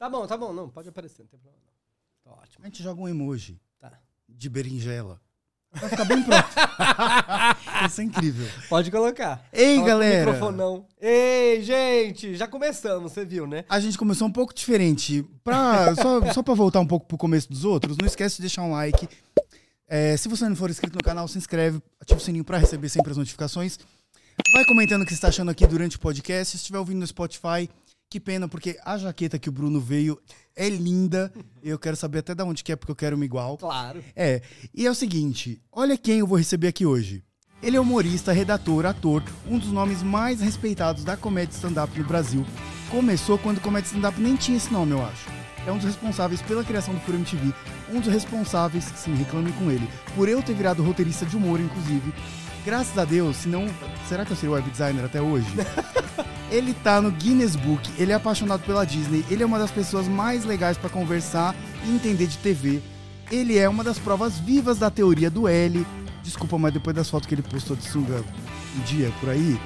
Tá bom, tá bom. Não, pode aparecer, não tem problema. Tá ótimo. A gente joga um emoji Tá. de berinjela. Vai ficar bem pronto. Isso é incrível. Pode colocar. Ei, Coloca galera. Microfonão. Ei, gente, já começamos, você viu, né? A gente começou um pouco diferente. Pra, só, só pra voltar um pouco pro começo dos outros, não esquece de deixar um like. É, se você não for inscrito no canal, se inscreve, ativa o sininho pra receber sempre as notificações. Vai comentando o que você está achando aqui durante o podcast. Se estiver ouvindo no Spotify, que pena, porque a jaqueta que o Bruno veio é linda. Eu quero saber até de onde que é, porque eu quero uma igual. Claro. É, e é o seguinte, olha quem eu vou receber aqui hoje. Ele é humorista, redator, ator, um dos nomes mais respeitados da comédia stand-up no Brasil. Começou quando comédia stand-up nem tinha esse nome, eu acho. É um dos responsáveis pela criação do Furo MTV, um dos responsáveis, sim, reclame com ele, por eu ter virado roteirista de humor, inclusive. Graças a Deus, senão, será que eu seria web designer até hoje? Ele tá no Guinness Book, ele é apaixonado pela Disney, ele é uma das pessoas mais legais pra conversar e entender de TV. Ele é uma das provas vivas da teoria do L. Desculpa, mas depois das fotos que ele postou de sunga um dia por aí,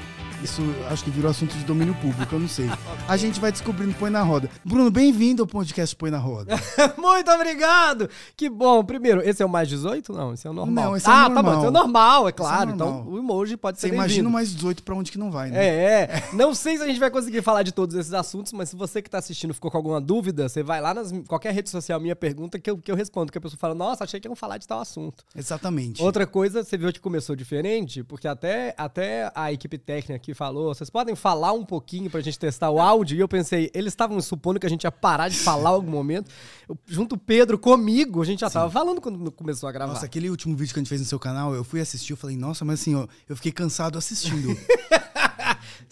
isso acho que virou assunto de domínio público, eu não sei. A gente vai descobrindo Põe na Roda. Bruno, bem-vindo ao podcast Põe na Roda. Muito obrigado! Que bom. Primeiro, esse é o mais 18? Não, esse é o normal. Não, esse é o ah, tá bom, normal. esse é o normal, é claro. normal. Então o emoji pode ser Você imagina bem-vindo. mais 18 pra onde que não vai, né? É, é. Não sei se a gente vai conseguir falar de todos esses assuntos, mas se você que tá assistindo ficou com alguma dúvida, você vai lá nas qualquer rede social minha pergunta que eu, que eu respondo, que a pessoa fala: "Nossa, achei que iam falar de tal assunto". Exatamente. Outra coisa, você viu que começou diferente, porque até, até a equipe técnica aqui falou, vocês podem falar um pouquinho pra gente testar o áudio, e eu pensei, eles estavam supondo que a gente ia parar de falar em algum momento. Eu, junto o Pedro comigo, a gente já tava falando quando começou a gravar. Nossa, aquele último vídeo que a gente fez no seu canal, eu fui assistir, eu falei, nossa, mas assim, ó, eu fiquei cansado assistindo.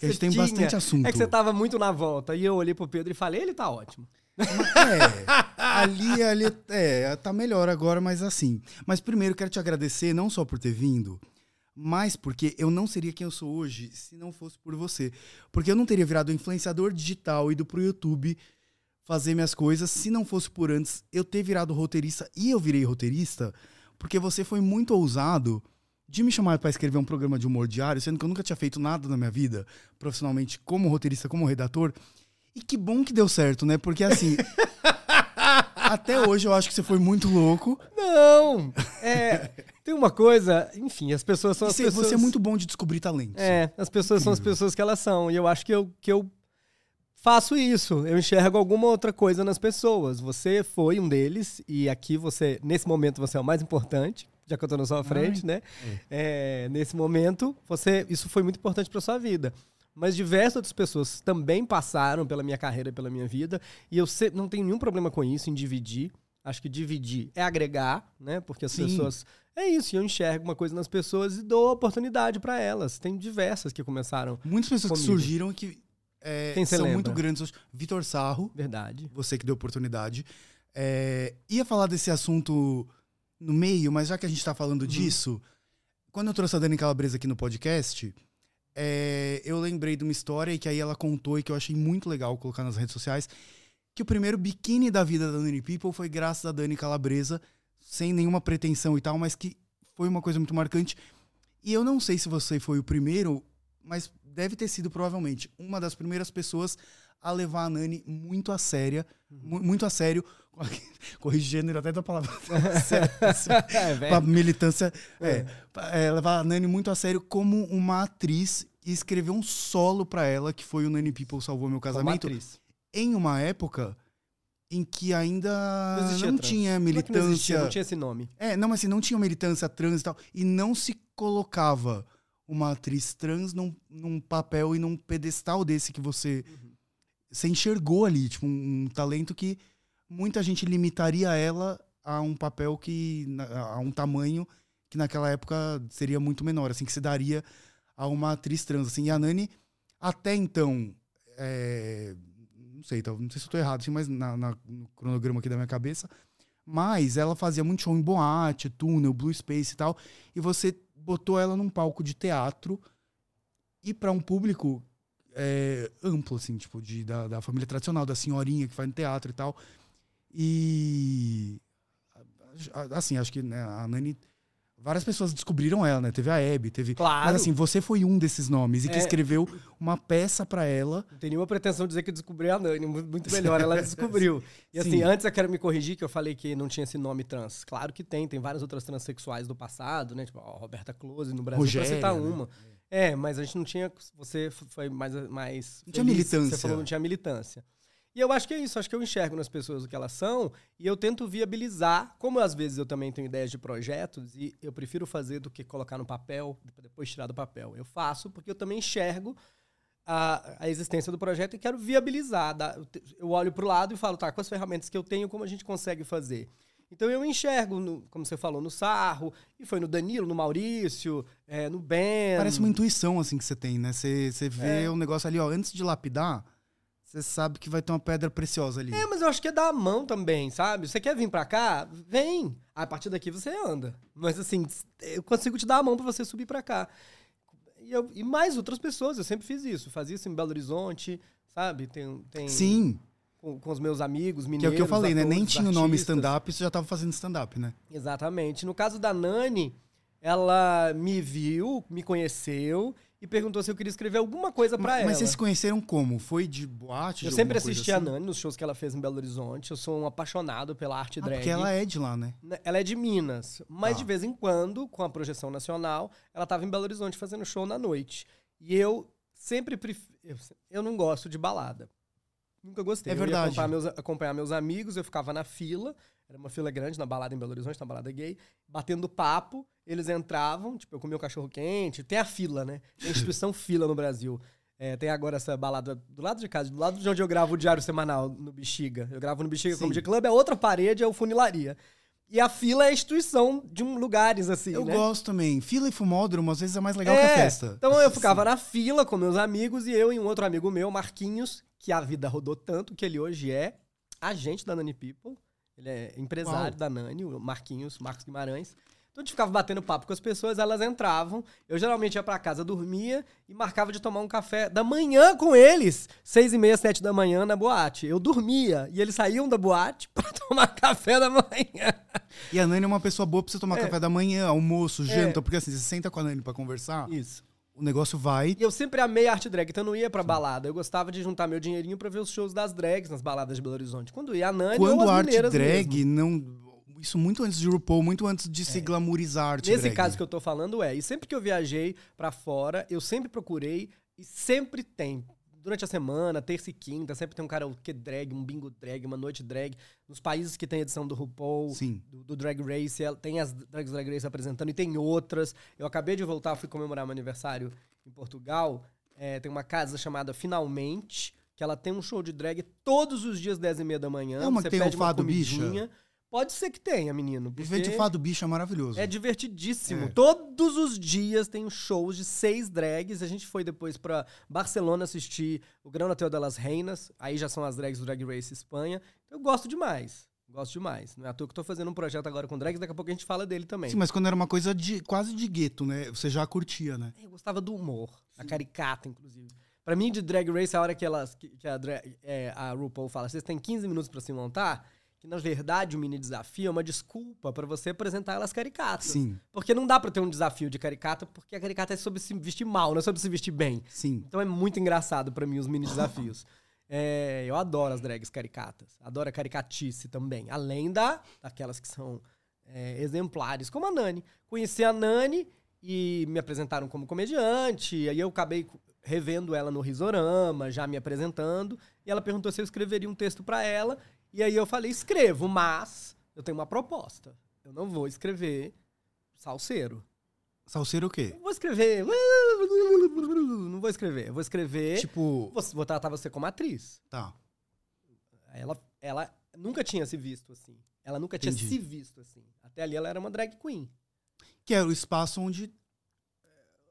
A gente tem tinha. bastante assunto. É que você tava muito na volta, e eu olhei pro Pedro e falei, ele tá ótimo. É, ali, ali, é, tá melhor agora, mas assim. Mas primeiro quero te agradecer, não só por ter vindo, mas porque eu não seria quem eu sou hoje se não fosse por você. Porque eu não teria virado influenciador digital, ido pro YouTube fazer minhas coisas, se não fosse por antes eu ter virado roteirista e eu virei roteirista, porque você foi muito ousado de me chamar para escrever um programa de humor diário, sendo que eu nunca tinha feito nada na minha vida, profissionalmente, como roteirista, como redator. E que bom que deu certo, né? Porque assim. até hoje eu acho que você foi muito louco. Não! É, tem uma coisa, enfim, as pessoas são E as você, pessoas... você é muito bom de descobrir talentos. É, as pessoas são as pessoas que elas são. E eu acho que eu, que eu faço isso. Eu enxergo alguma outra coisa nas pessoas. Você foi um deles, e aqui você, nesse momento, você é o mais importante, já que eu tô na sua frente, né? É, nesse momento, você, isso foi muito importante pra sua vida. Mas diversas outras pessoas também passaram pela minha carreira, pela minha vida, e eu não tenho nenhum problema com isso, em dividir. Acho que dividir é agregar, né? Porque as Sim. pessoas. É isso, eu enxergo uma coisa nas pessoas e dou oportunidade pra elas. Tem diversas que começaram. Muitas pessoas que Comigo. surgiram e que é, são lembra? muito grandes. Vitor Sarro, Verdade. você que deu oportunidade. É, ia falar desse assunto no meio, mas já que a gente tá falando disso, quando eu trouxe a Dani Calabresa aqui no podcast, é, eu lembrei de uma história que aí ela contou e que eu achei muito legal colocar nas redes sociais, que o primeiro biquíni da vida da Dani People foi graças a Dani Calabresa, sem nenhuma pretensão e tal, mas que foi uma coisa muito marcante. E eu não sei se você foi o primeiro, mas deve ter sido provavelmente uma das primeiras pessoas a levar a Nani muito a séria, mu- muito a sério, corrigir gênero até da palavra. É, militância, é, pra, é, levar a Nani muito a sério como uma atriz e escrever um solo pra ela, que foi o Nani People Salvou Meu Casamento, atriz. em uma época em que ainda Não não tinha Não é que não existia, militância. não tinha esse nome. É, não, mas assim, não tinha militância trans e tal. E não se colocava uma atriz trans num, num papel e num pedestal desse que você. Você enxergou ali, tipo, um, um talento que muita gente limitaria ela a um papel que. a um tamanho que naquela época seria muito menor, assim, que se daria a uma atriz trans. Assim, e a Nani, até então. é, não sei, não sei se eu tô errado, assim, mas na, na- no cronograma aqui da minha cabeça. Mas ela fazia muito show em boate, túnel, blue space e tal. E você botou ela num palco de teatro e para um público é, amplo, assim, tipo, de, da, da família tradicional, da senhorinha que faz no teatro e tal. E. Assim, acho que né, a Nani Várias pessoas descobriram ela, né? Teve a Abby, teve. Claro. Mas assim, você foi um desses nomes e que É. escreveu uma peça pra ela. Não tem nenhuma pretensão de dizer que eu descobri a Nani, mu- muito melhor, ela descobriu. E assim, Sim. antes eu quero me corrigir que eu falei que não tinha esse nome trans. Claro que tem, tem várias outras transexuais do passado, né? Tipo, a Roberta Close no Brasil, Rogéria, pra citar né? uma. É, mas a gente não tinha. Você foi mais. mais Não tinha feliz, militância. Você falou não tinha militância. E eu acho que é isso, acho que eu enxergo nas pessoas o que elas são e eu tento viabilizar, como às vezes eu também tenho ideias de projetos e eu prefiro fazer do que colocar no papel, depois tirar do papel. Eu faço porque eu também enxergo a, a existência do projeto e quero viabilizar. eu olho para o lado e falo, tá, com as ferramentas que eu tenho, como a gente consegue fazer? Então eu enxergo, no- como você falou, no Sarro, e foi no Danilo, no Maurício, é, no Ben. Parece uma intuição, assim, que você tem, né? Você, você vê É. um negócio ali, ó, antes de lapidar, você sabe que vai ter uma pedra preciosa ali. É, mas eu acho que é dar a mão também, sabe? Você quer vir pra cá? Vem. A partir daqui você anda. Mas assim, eu consigo te dar a mão pra você subir pra cá. E, eu- e mais outras pessoas, eu sempre fiz isso. Fazia isso em Belo Horizonte, sabe? Tem, tem Sim, com, com os meus amigos que é mineiros. o que eu falei, né? Nem atores, tinha o nome stand-up, você já tava fazendo stand-up, né? Exatamente. No caso da Nani, ela me viu, me conheceu e perguntou se eu queria escrever alguma coisa pra mas, ela. mas vocês se conheceram como? Foi de boate? Eu de sempre assisti a assim? Nani nos shows que ela fez em Belo Horizonte. Eu sou um apaixonado pela arte Ah, drag. porque ela é de lá, né? Né, Ela é de Minas, mas Tá. de vez em quando, com a projeção nacional, ela estava em Belo Horizonte fazendo show na noite. E eu sempre prefiro. Eu, não gosto de balada. Nunca gostei. É Eu ia verdade. acompanhar meus, acompanhar meus amigos, eu ficava na fila, era uma fila grande na balada em Belo Horizonte, na balada gay, batendo papo, eles entravam, tipo, eu comia o cachorro quente, tem a fila, né? Tem a instituição fila no Brasil. É, tem agora essa balada do lado de casa, do lado de onde eu gravo o Diário Semanal, no Bexiga. Eu gravo no Bexiga Sim. Comedy Club, a outra parede é o Funilaria. E a fila é a instituição de um lugares, assim, Eu né? gosto também. Fila e fumódromo, às vezes é mais legal que a É, festa. Então eu ficava na fila com meus amigos e eu e um outro amigo meu, Marquinhos, que a vida rodou tanto que ele hoje é agente da Nani People. Ele é empresário Uau. da Nani, o Marquinhos, Marcos Guimarães. Então a gente ficava batendo papo com as pessoas, elas entravam. Eu geralmente ia pra casa, dormia e marcava de tomar um café da manhã com eles. Seis e meia, sete da manhã na boate. Eu dormia e eles saíam da boate pra tomar café da manhã. E a Nani é uma pessoa boa pra você tomar É. café da manhã, almoço, É. janta, porque assim, você senta com a Nani pra conversar, Isso. o negócio vai. E eu sempre amei arte drag, então eu não ia pra balada. Eu gostava de juntar meu dinheirinho pra ver os shows das drags nas baladas de Belo Horizonte. Quando ia a Nani ou Quando as a arte drag mesmo. não. Isso muito antes de RuPaul, muito antes de se glamourizar Nesse drag. caso que eu tô falando é, e sempre que eu viajei pra fora, eu sempre procurei e sempre tem. Durante a semana, terça e quinta, sempre tem um karaokê drag, um bingo drag, uma noite drag. Nos países que tem edição do RuPaul, Sim. do, do Drag Race, ela- tem as Drags Drag Race apresentando e tem outras. Eu acabei de voltar, fui comemorar meu aniversário em Portugal. É, tem uma casa chamada Finalmente, que ela tem um show de drag todos os dias, 10 e meia da manhã. É uma Você tem o pede uma Fado Bicha? Pode ser que tenha, menino. De porque fado bicho é maravilhoso. É divertidíssimo. É. Todos os dias tem shows de seis drags. A gente foi depois pra Barcelona assistir o Grão Hotel delas Reinas. Aí já são as drags do Drag Race Espanha. Eu gosto demais. Gosto demais. Não é à toa que eu tô fazendo um projeto agora com drags. Daqui a pouco a gente fala dele também. Sim, mas quando era uma coisa de quase de gueto, né? Você já curtia, né? Eu gostava do humor, a caricata, inclusive. Pra mim, de Drag Race, a hora que, elas, que, que a, drag- é, a RuPaul fala, vocês têm 15 minutos pra se montar, que na verdade o mini desafio é uma desculpa pra você apresentar elas caricatas. Sim, Porque não dá pra ter um desafio de caricata, porque a caricata é sobre se vestir mal, não é sobre se vestir bem. sim. Então é muito engraçado pra mim os mini desafios. É, eu adoro as drags caricatas. Adoro a caricatice também. Além da, daquelas que são é, exemplares, como a Nani. Conheci a Nani e me apresentaram como comediante. Aí eu acabei revendo ela no Risorama, já me apresentando. E ela perguntou se eu escreveria um texto pra ela. E aí eu falei, escrevo, mas eu tenho uma proposta. Eu não vou escrever salseiro. Salseiro o quê? Não vou escrever. Não vou escrever. Eu vou escrever. Tipo, Vou, vou tratar você como atriz. tá. Ela, ela nunca tinha se visto assim. Ela nunca tinha Entendi. se visto assim. Até ali ela era uma drag queen. Que era o espaço onde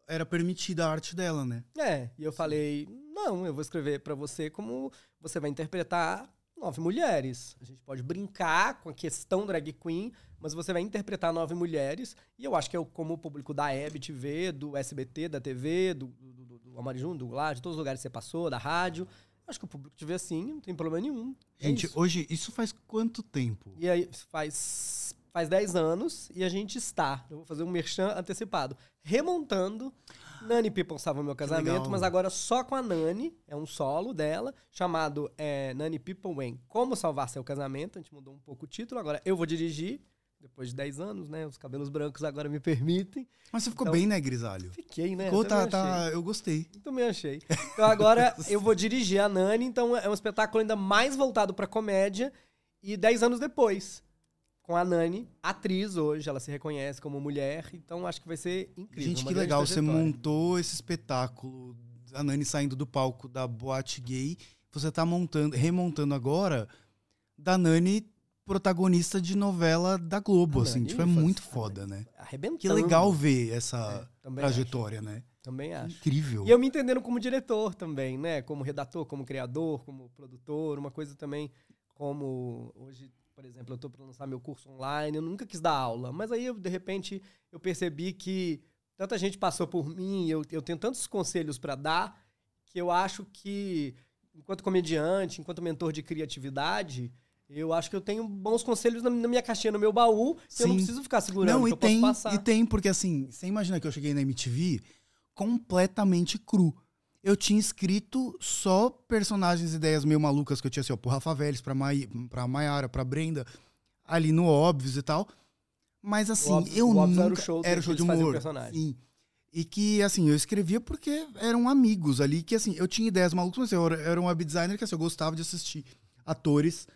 era permitida a arte dela, né? É, e eu falei: não, eu vou escrever pra você como você vai interpretar nove mulheres. A gente pode brincar com a questão drag queen, mas você vai interpretar nove mulheres. E eu acho que é como o público da Hebe TV, do SBT, da TV, do, do, do, do Amarijum, do lá, de todos os lugares que você passou, da rádio. Acho que o público te vê assim, não tem problema nenhum. É Gente, isso. hoje, isso faz quanto tempo? E aí faz faz 10 anos e a gente está, eu vou fazer um merchan antecipado, remontando. Nani People Salva Meu Casamento, mas agora só com a Nani, é um solo dela, chamado é, Nani People When Como Salvar Seu Casamento. A gente mudou um pouco o título, agora eu vou dirigir, depois de 10 anos, né? Os cabelos brancos agora me permitem. Mas você ficou Então- bem, né, Grisalho? Fiquei, né? Ficou, tá, tá, eu gostei. Também achei. Então agora eu vou dirigir a Nani, então é um espetáculo ainda mais voltado pra comédia. E 10 anos depois, com a Nani, atriz hoje, ela se reconhece como mulher, então acho que vai ser incrível. Gente, que legal. Você montou esse espetáculo, a Nani saindo do palco da boate gay. Você tá montando, remontando agora da Nani protagonista de novela da Globo, A assim. Nani Tipo, é muito foda, né? Arrebentando. Que legal ver essa É, trajetória, né? acho, também acho. Incrível. E eu me entendendo como diretor também, né? Como redator, como criador, como produtor, uma coisa também como hoje, por exemplo, eu tô para lançar meu curso online, eu nunca quis dar aula, mas aí eu, de repente eu percebi que tanta gente passou por mim, eu, eu tenho tantos conselhos para dar que eu acho que enquanto comediante, enquanto mentor de criatividade, eu acho que eu tenho bons conselhos na, minha caixinha, no meu baú, que eu não Sim. preciso ficar segurando, Não, e eu tem, e tem, porque assim, você imagina que eu cheguei na MTV completamente cru. Eu tinha escrito só personagens, ideias meio malucas que eu tinha assim, ó, pro Rafa Vélez, pra, Mai, pra Maiara, pra Brenda, ali no Óbvios e tal. Mas assim, Óbvios- eu o Óbvios nunca... era o show era o show de humor. Sim. E que, assim, eu escrevia porque eram amigos ali, que assim, eu tinha ideias malucas, mas eu era- era um web designer que assim, eu gostava de assistir atores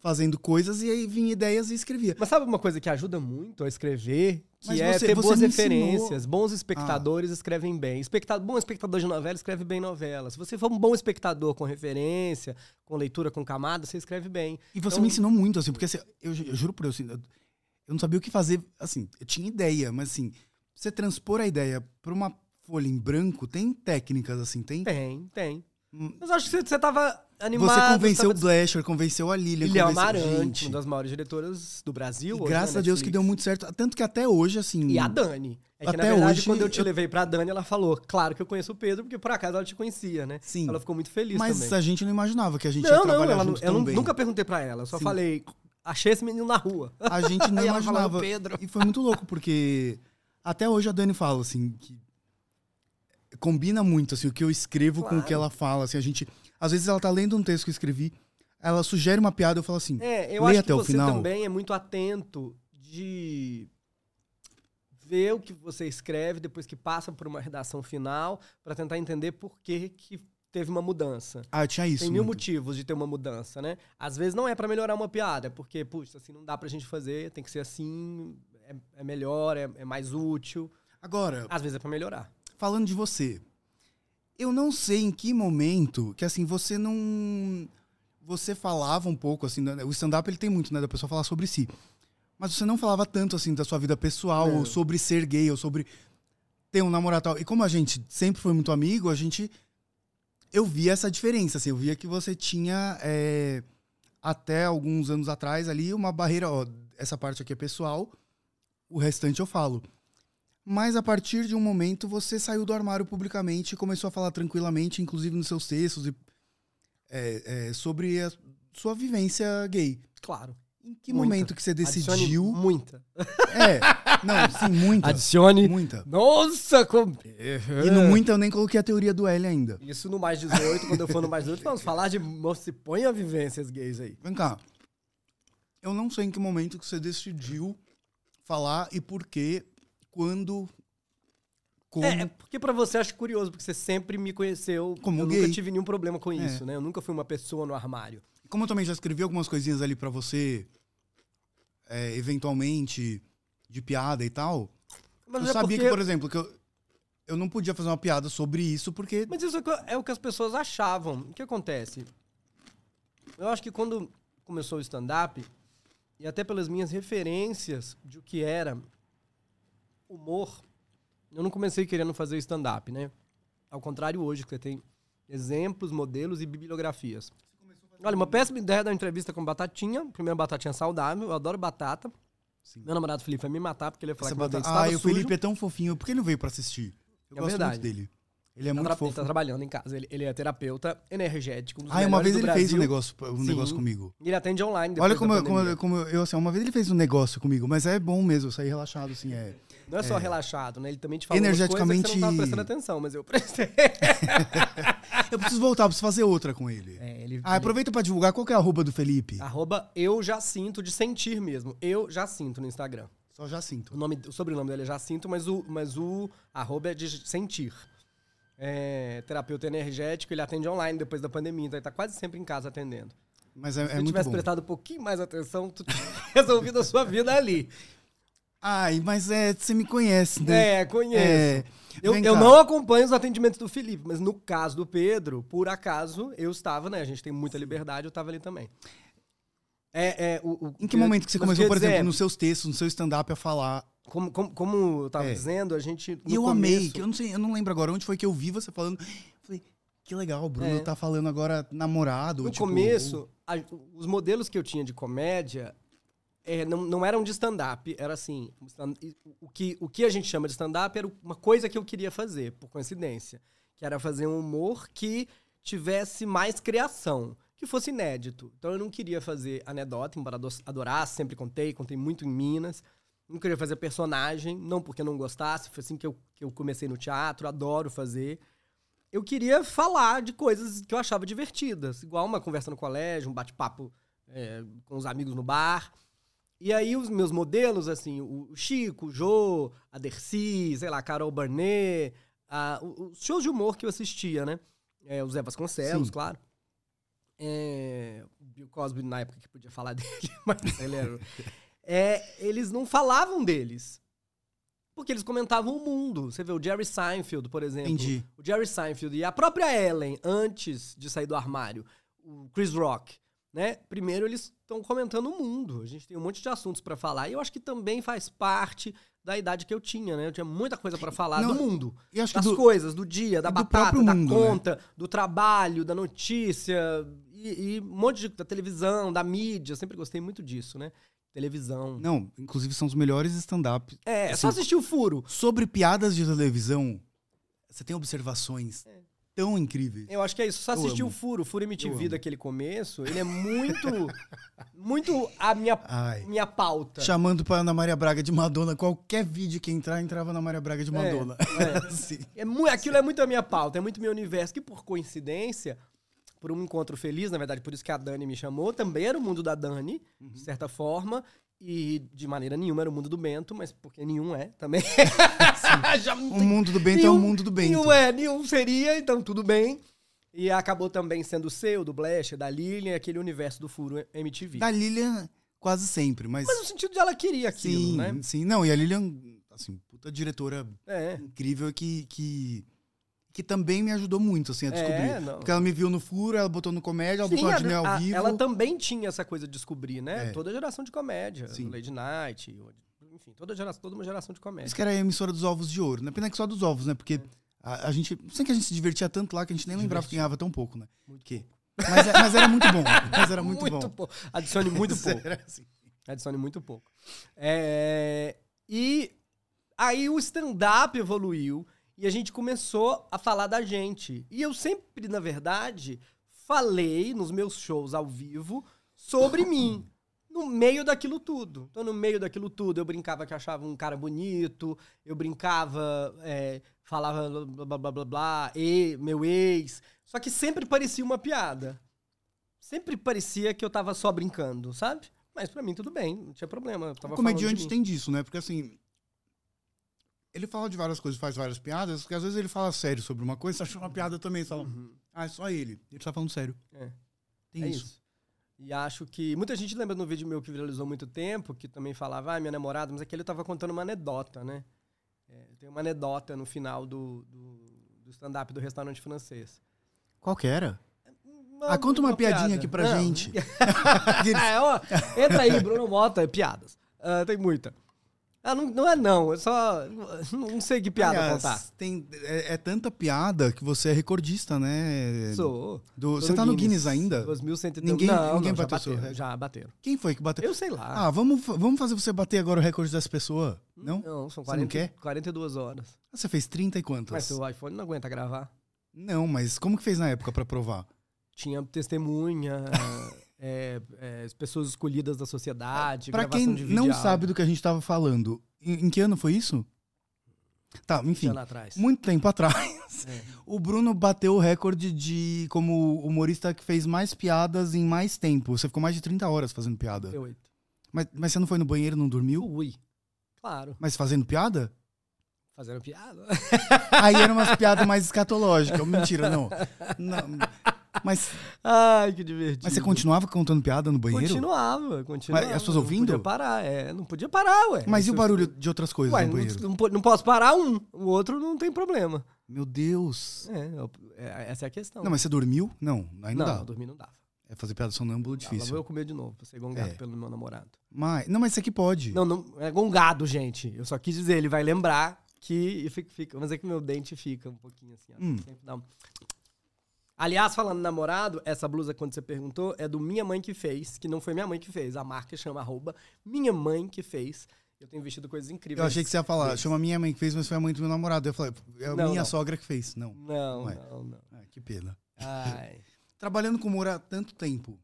fazendo coisas e aí vinha ideias e escrevia. Mas sabe uma coisa que ajuda muito a escrever? Que Mas é você- ter você boas referências. Bons espectadores escrevem bem. Especta... Bom espectador de novela escreve bem novela. Se você for um bom espectador com referência, com leitura com camada, você escreve bem. E você Então- me ensinou muito, assim, porque assim, eu, eu juro por Deus, assim, eu, eu não sabia o que fazer, assim, eu tinha ideia, mas assim, você transpor a ideia pra uma folha em branco, tem técnicas, assim, tem... Tem, tem. Hum. Mas eu acho que você, você tava animado. Você convenceu o. Blasher, convenceu a Lilian, Ilha convenceu... Amarante, uma das maiores diretoras do Brasil. e hoje graças na a Deus que deu muito certo, tanto que até hoje, assim... E a Dani. É que, na Até verdade, hoje, quando eu te eu- levei pra Dani, ela falou, claro que eu conheço o Pedro, porque por acaso ela te conhecia, né? Sim. Ela ficou muito feliz Mas também. a gente não imaginava que a gente ia Não, não, trabalhar ela, não- junto eu nunca perguntei pra ela, só Sim. falei, achei esse menino na rua. A gente não ela falou, imaginava. Pedro. E foi muito louco, porque até hoje a Dani fala, assim, que combina muito, assim, o que eu escrevo com o Claro. que ela fala, assim, a gente... Às vezes ela tá lendo um texto que eu escrevi, ela sugere uma piada, eu falo assim, É, eu acho até que você final. também é muito atento de ver o que você escreve depois que passa por uma redação final pra tentar entender por que, que teve uma mudança. ah, tinha isso. Tem mil muito. motivos de ter uma mudança, né? Às vezes não é pra melhorar uma piada, é porque, puxa, assim não dá pra gente fazer, tem que ser assim, é, é melhor, é, é mais útil. Agora, Às vezes é pra melhorar. falando de você, eu não sei em que momento que, assim, você não... Você falava um pouco, assim, né, o stand-up ele tem muito, né, da pessoa falar sobre si. Mas você não falava tanto, assim, da sua vida pessoal, Não. ou sobre ser gay, ou sobre ter um namorado tal. E como a gente sempre foi muito amigo, a gente... Eu via essa diferença, assim, eu via que você tinha, é, até alguns anos atrás ali, uma barreira, ó, essa parte aqui é pessoal, o restante eu falo. Mas a partir de um momento você saiu do armário publicamente e começou a falar tranquilamente, inclusive nos seus textos, e, é, é, sobre a sua vivência gay. Claro. Em que Muita. momento que você Adicione decidiu? muita. É, não, sim, muita. Adicione. Muita. Nossa, como. E no muita eu nem coloquei a teoria do L ainda. Isso no mais 18, quando eu for no mais 18, vamos falar de. Se põe a vivências gays aí. Vem cá. Eu não sei em que momento que você decidiu falar e por quê, quando, como. É, é porque pra você acho curioso, porque você sempre me conheceu. Como eu gay. nunca tive nenhum problema com É. isso, né? Eu nunca fui uma pessoa no armário. Como eu também já escrevi algumas coisinhas ali pra você, é, eventualmente, de piada e tal, Mas eu é sabia porque- que, por exemplo, que eu, eu não podia fazer uma piada sobre isso porque. Mas isso é o que as pessoas achavam. O que acontece? Eu acho que quando começou o stand-up, e até pelas minhas referências de o que era humor, eu não comecei querendo fazer stand-up, né? Ao contrário, hoje, que você tem exemplos, modelos e bibliografias. Olha, uma péssima ideia da entrevista com batatinha. Primeiro, batatinha saudável. Eu adoro batata. Sim. Meu namorado Felipe vai me matar porque ele ia falar Essa que batata- Ah, o. Felipe é tão fofinho. Por que ele não veio pra assistir? Eu É gosto verdade. muito dele. Ele é Tá muito tra- fofo. Ele tá trabalhando em casa. Ele, ele é terapeuta energético. Um Ah, uma vez ele fez um negócio, um Sim. negócio comigo. Ele atende online. depois Olha como, eu- como, eu- como eu, assim, uma vez ele fez um negócio comigo, mas é bom mesmo, saí relaxado, assim, é. Não é só relaxado, né? Ele também te fala Energeticamente- coisas que você não tava prestando atenção, mas eu prestei. Eu preciso voltar, preciso fazer outra com ele. É, ele, Ah, aproveita pra divulgar qual que é a arroba do Felipe. Arroba eu já sinto, de sentir mesmo. Eu já sinto no Instagram. Só já O, sinto. nome, o sobrenome dele é Jacinto, mas o, mas o arroba é de sentir. É, terapeuta energético, ele atende online depois da pandemia, então ele tá quase sempre em casa atendendo. Mas é, Se é eu tivesse bom. prestado um pouquinho mais atenção, tu tinha resolvido a sua vida ali. Ai, mas é, você me conhece, né? É, conheço. É, Eu, eu não acompanho os atendimentos do Felipe, mas no caso do Pedro, por acaso, eu estava, né? A gente tem muita liberdade, eu estava ali também. É, é, o, o- Em que momento que você começou, por dizer, exemplo, nos seus textos, no seu stand-up a falar? Como, como, como eu tava É. dizendo, a gente. E eu amei, começo- que eu não sei, eu não lembro agora onde foi que eu vi você falando. Falei, que legal, o Bruno É. tá falando agora namorado. No tipo, começo, a- os modelos que eu tinha de comédia é, não, não eram de stand-up. Era assim, o que, o que a gente chama de stand-up era uma coisa que eu queria fazer, por coincidência. Que era fazer um humor que tivesse mais criação, que fosse inédito. Então eu não queria fazer anedota, embora ado- adorasse, sempre contei, contei muito em Minas. Não queria fazer personagem, não porque não gostasse, foi assim que eu, que eu comecei no teatro, adoro fazer eu queria falar de coisas que eu achava divertidas, igual uma conversa no colégio, um bate-papo é, com os amigos no bar. E aí os meus modelos, assim, o Chico, o Jô, a Dercy, sei lá, a Carol Barnet, a- os shows de humor que eu assistia, né? É, o Zé Vasconcelos, Sim. claro. É, o Bill Cosby, na época que podia falar dele, mas ele era... É, eles não falavam deles. Porque eles comentavam o mundo. Você vê o Jerry Seinfeld, por exemplo. Entendi. O Jerry Seinfeld e a própria Ellen, antes de sair do armário, o Chris Rock, né? Primeiro eles estão comentando o mundo. A gente tem um monte de assuntos pra falar. E eu acho que também faz parte da idade que eu tinha, né? Eu tinha muita coisa pra falar Não, do mundo. Das do, coisas, do dia, da batata, da mundo, né? conta, do trabalho, da notícia e, e um monte de da televisão, da mídia. Eu sempre gostei muito disso, né? Televisão. Não, inclusive são os melhores stand-up. É, Assim, só assistir o furo. Sobre piadas de televisão, você tem observações tão incríveis. Eu acho que é isso. Só assistir o. Furo, o Furo MTV daquele começo, ele é muito, muito a minha, Ai. minha pauta. Chamando pra Ana Maria Braga de Madonna. Qualquer vídeo que entrar, entrava Ana Maria Braga de Madonna. é. É mu- aquilo é muito a minha pauta, é muito meu universo, que por coincidência, por um encontro feliz, na verdade, por isso que a Dani me chamou, também era o mundo da Dani, Uhum. de certa forma, e de maneira nenhuma era o mundo do Bento, mas porque nenhum é também. O mundo do Bento é o mundo do Bento. Nenhum é, nenhum seria, então tudo bem. E acabou também sendo o seu, do Blash, da Lilian, aquele universo do Furo MTV. Da Lilian, quase sempre, mas. Mas no sentido de ela queria aquilo, sim, né? sim. Não, e a Lilian, assim, puta diretora É. incrível que, que, que também me ajudou muito, assim, a descobrir. É. Porque ela me viu no furo, ela botou no comédia, ela Sim, botou a Disney ao vivo. ela também tinha essa coisa de descobrir, né? É. Toda geração de comédia. Sim. Lady Night, enfim, toda, geração, toda uma geração de comédia. Isso que era a emissora dos ovos de ouro. Não é pena que só dos ovos, né? Porque a, a gente. Sei que a gente se divertia tanto lá que a gente nem lembrava que ganhava tão pouco, né? Muito Que? Mas, é- mas era muito bom. Mas era muito, bom. pouco. Adicione muito pouco. Assim. Adicione muito pouco. É, E aí o stand-up evoluiu e a gente começou a falar da gente. E eu sempre, na verdade, falei nos meus shows ao vivo sobre mim. No meio daquilo tudo. Então, no meio daquilo tudo, eu brincava que achava um cara bonito, eu brincava, é, falava blá blá blá blá blá, e, meu ex. Só que sempre parecia uma piada. Sempre parecia que eu tava só brincando, sabe? Mas pra mim tudo bem, não tinha problema. O comediante tem disso, né? Porque assim. Ele fala de várias coisas, faz várias piadas, porque às vezes ele fala sério sobre uma coisa, você acha uma piada também, você fala, Uhum. ah, é só ele. Ele tá falando sério. É. Tem é isso. isso. E acho que. Muita gente lembra no vídeo meu que viralizou há muito tempo, que também falava, ah, minha namorada, mas aquele eu tava contando uma anedota, né? É, tem uma anedota no final do, do, do stand-up do restaurante francês. Qual que era? Ah, conta uma piadinha piada. aqui pra Não. gente. é, ó, entra aí, Bruno Mota, piadas. Ah, tem muita. Ah, não, não é não, é só. Não sei que piada Aliás, contar. Tem, é, é tanta piada que você é recordista, né? Sou. Do- você tá no Guinness Guinness ainda? 2100 Ninguém- não, ninguém não, já bateu seu bateram? Já bateram. Quem foi que bateu? Eu sei lá. Ah, vamos, vamos fazer você bater agora o recorde dessa pessoa? Não? Não, são Você não 40, quer? 42 horas. Ah, Você fez 30 e quantas? Mas seu iPhone não aguenta gravar. Não, mas como que fez na época pra provar? Tinha testemunha, é, é, as pessoas escolhidas da sociedade, Pra gravação quem não sabe do que a gente tava falando, em, em que ano foi isso? Tá, enfim, ano atrás. muito tempo atrás. É. O Bruno bateu o recorde de como humorista que fez mais piadas em mais tempo. Você ficou mais de 30 horas fazendo piada. Deu oito. Mas, mas você não foi no banheiro, não dormiu? Ui. Claro. Mas fazendo piada? Fazendo piada. Aí eram umas piadas mais escatológicas. Mentira, não. Não, Mas, Ai, que divertido. mas você continuava contando piada no banheiro? Continuava, continuava. Mas as pessoas Não ouvindo? podia parar, é. Não podia parar, ué. Mas e o barulho de outras coisas Ué, no não, banheiro? não não posso parar um, o outro não tem problema. Meu Deus. É, é, essa é a questão. Não, mas você dormiu? Não, aí não, não, dá. dormir não dava. É fazer piada sonâmbulo Dava, Lá difícil. vou eu comer de novo, pra ser gongado É. pelo meu namorado. Mas, não, mas isso aqui pode. Não, não, é gongado, gente. Eu só quis dizer, ele vai lembrar que fica, fica, mas é que meu dente fica um pouquinho assim, ó, Hum. sempre dá um... Aliás, falando namorado, essa blusa, quando você perguntou, é do Minha Mãe Que Fez, que não foi minha mãe que fez. A marca chama arroba Minha Mãe Que Fez. Eu tenho vestido coisas incríveis. Eu achei que você ia falar, deles. chama minha mãe que fez, mas foi a mãe do meu namorado. Eu falei, é a Não, minha não. sogra que fez. Não. Não, Não é. não, não. Ah, que pena. Trabalhando com humor há tanto tempo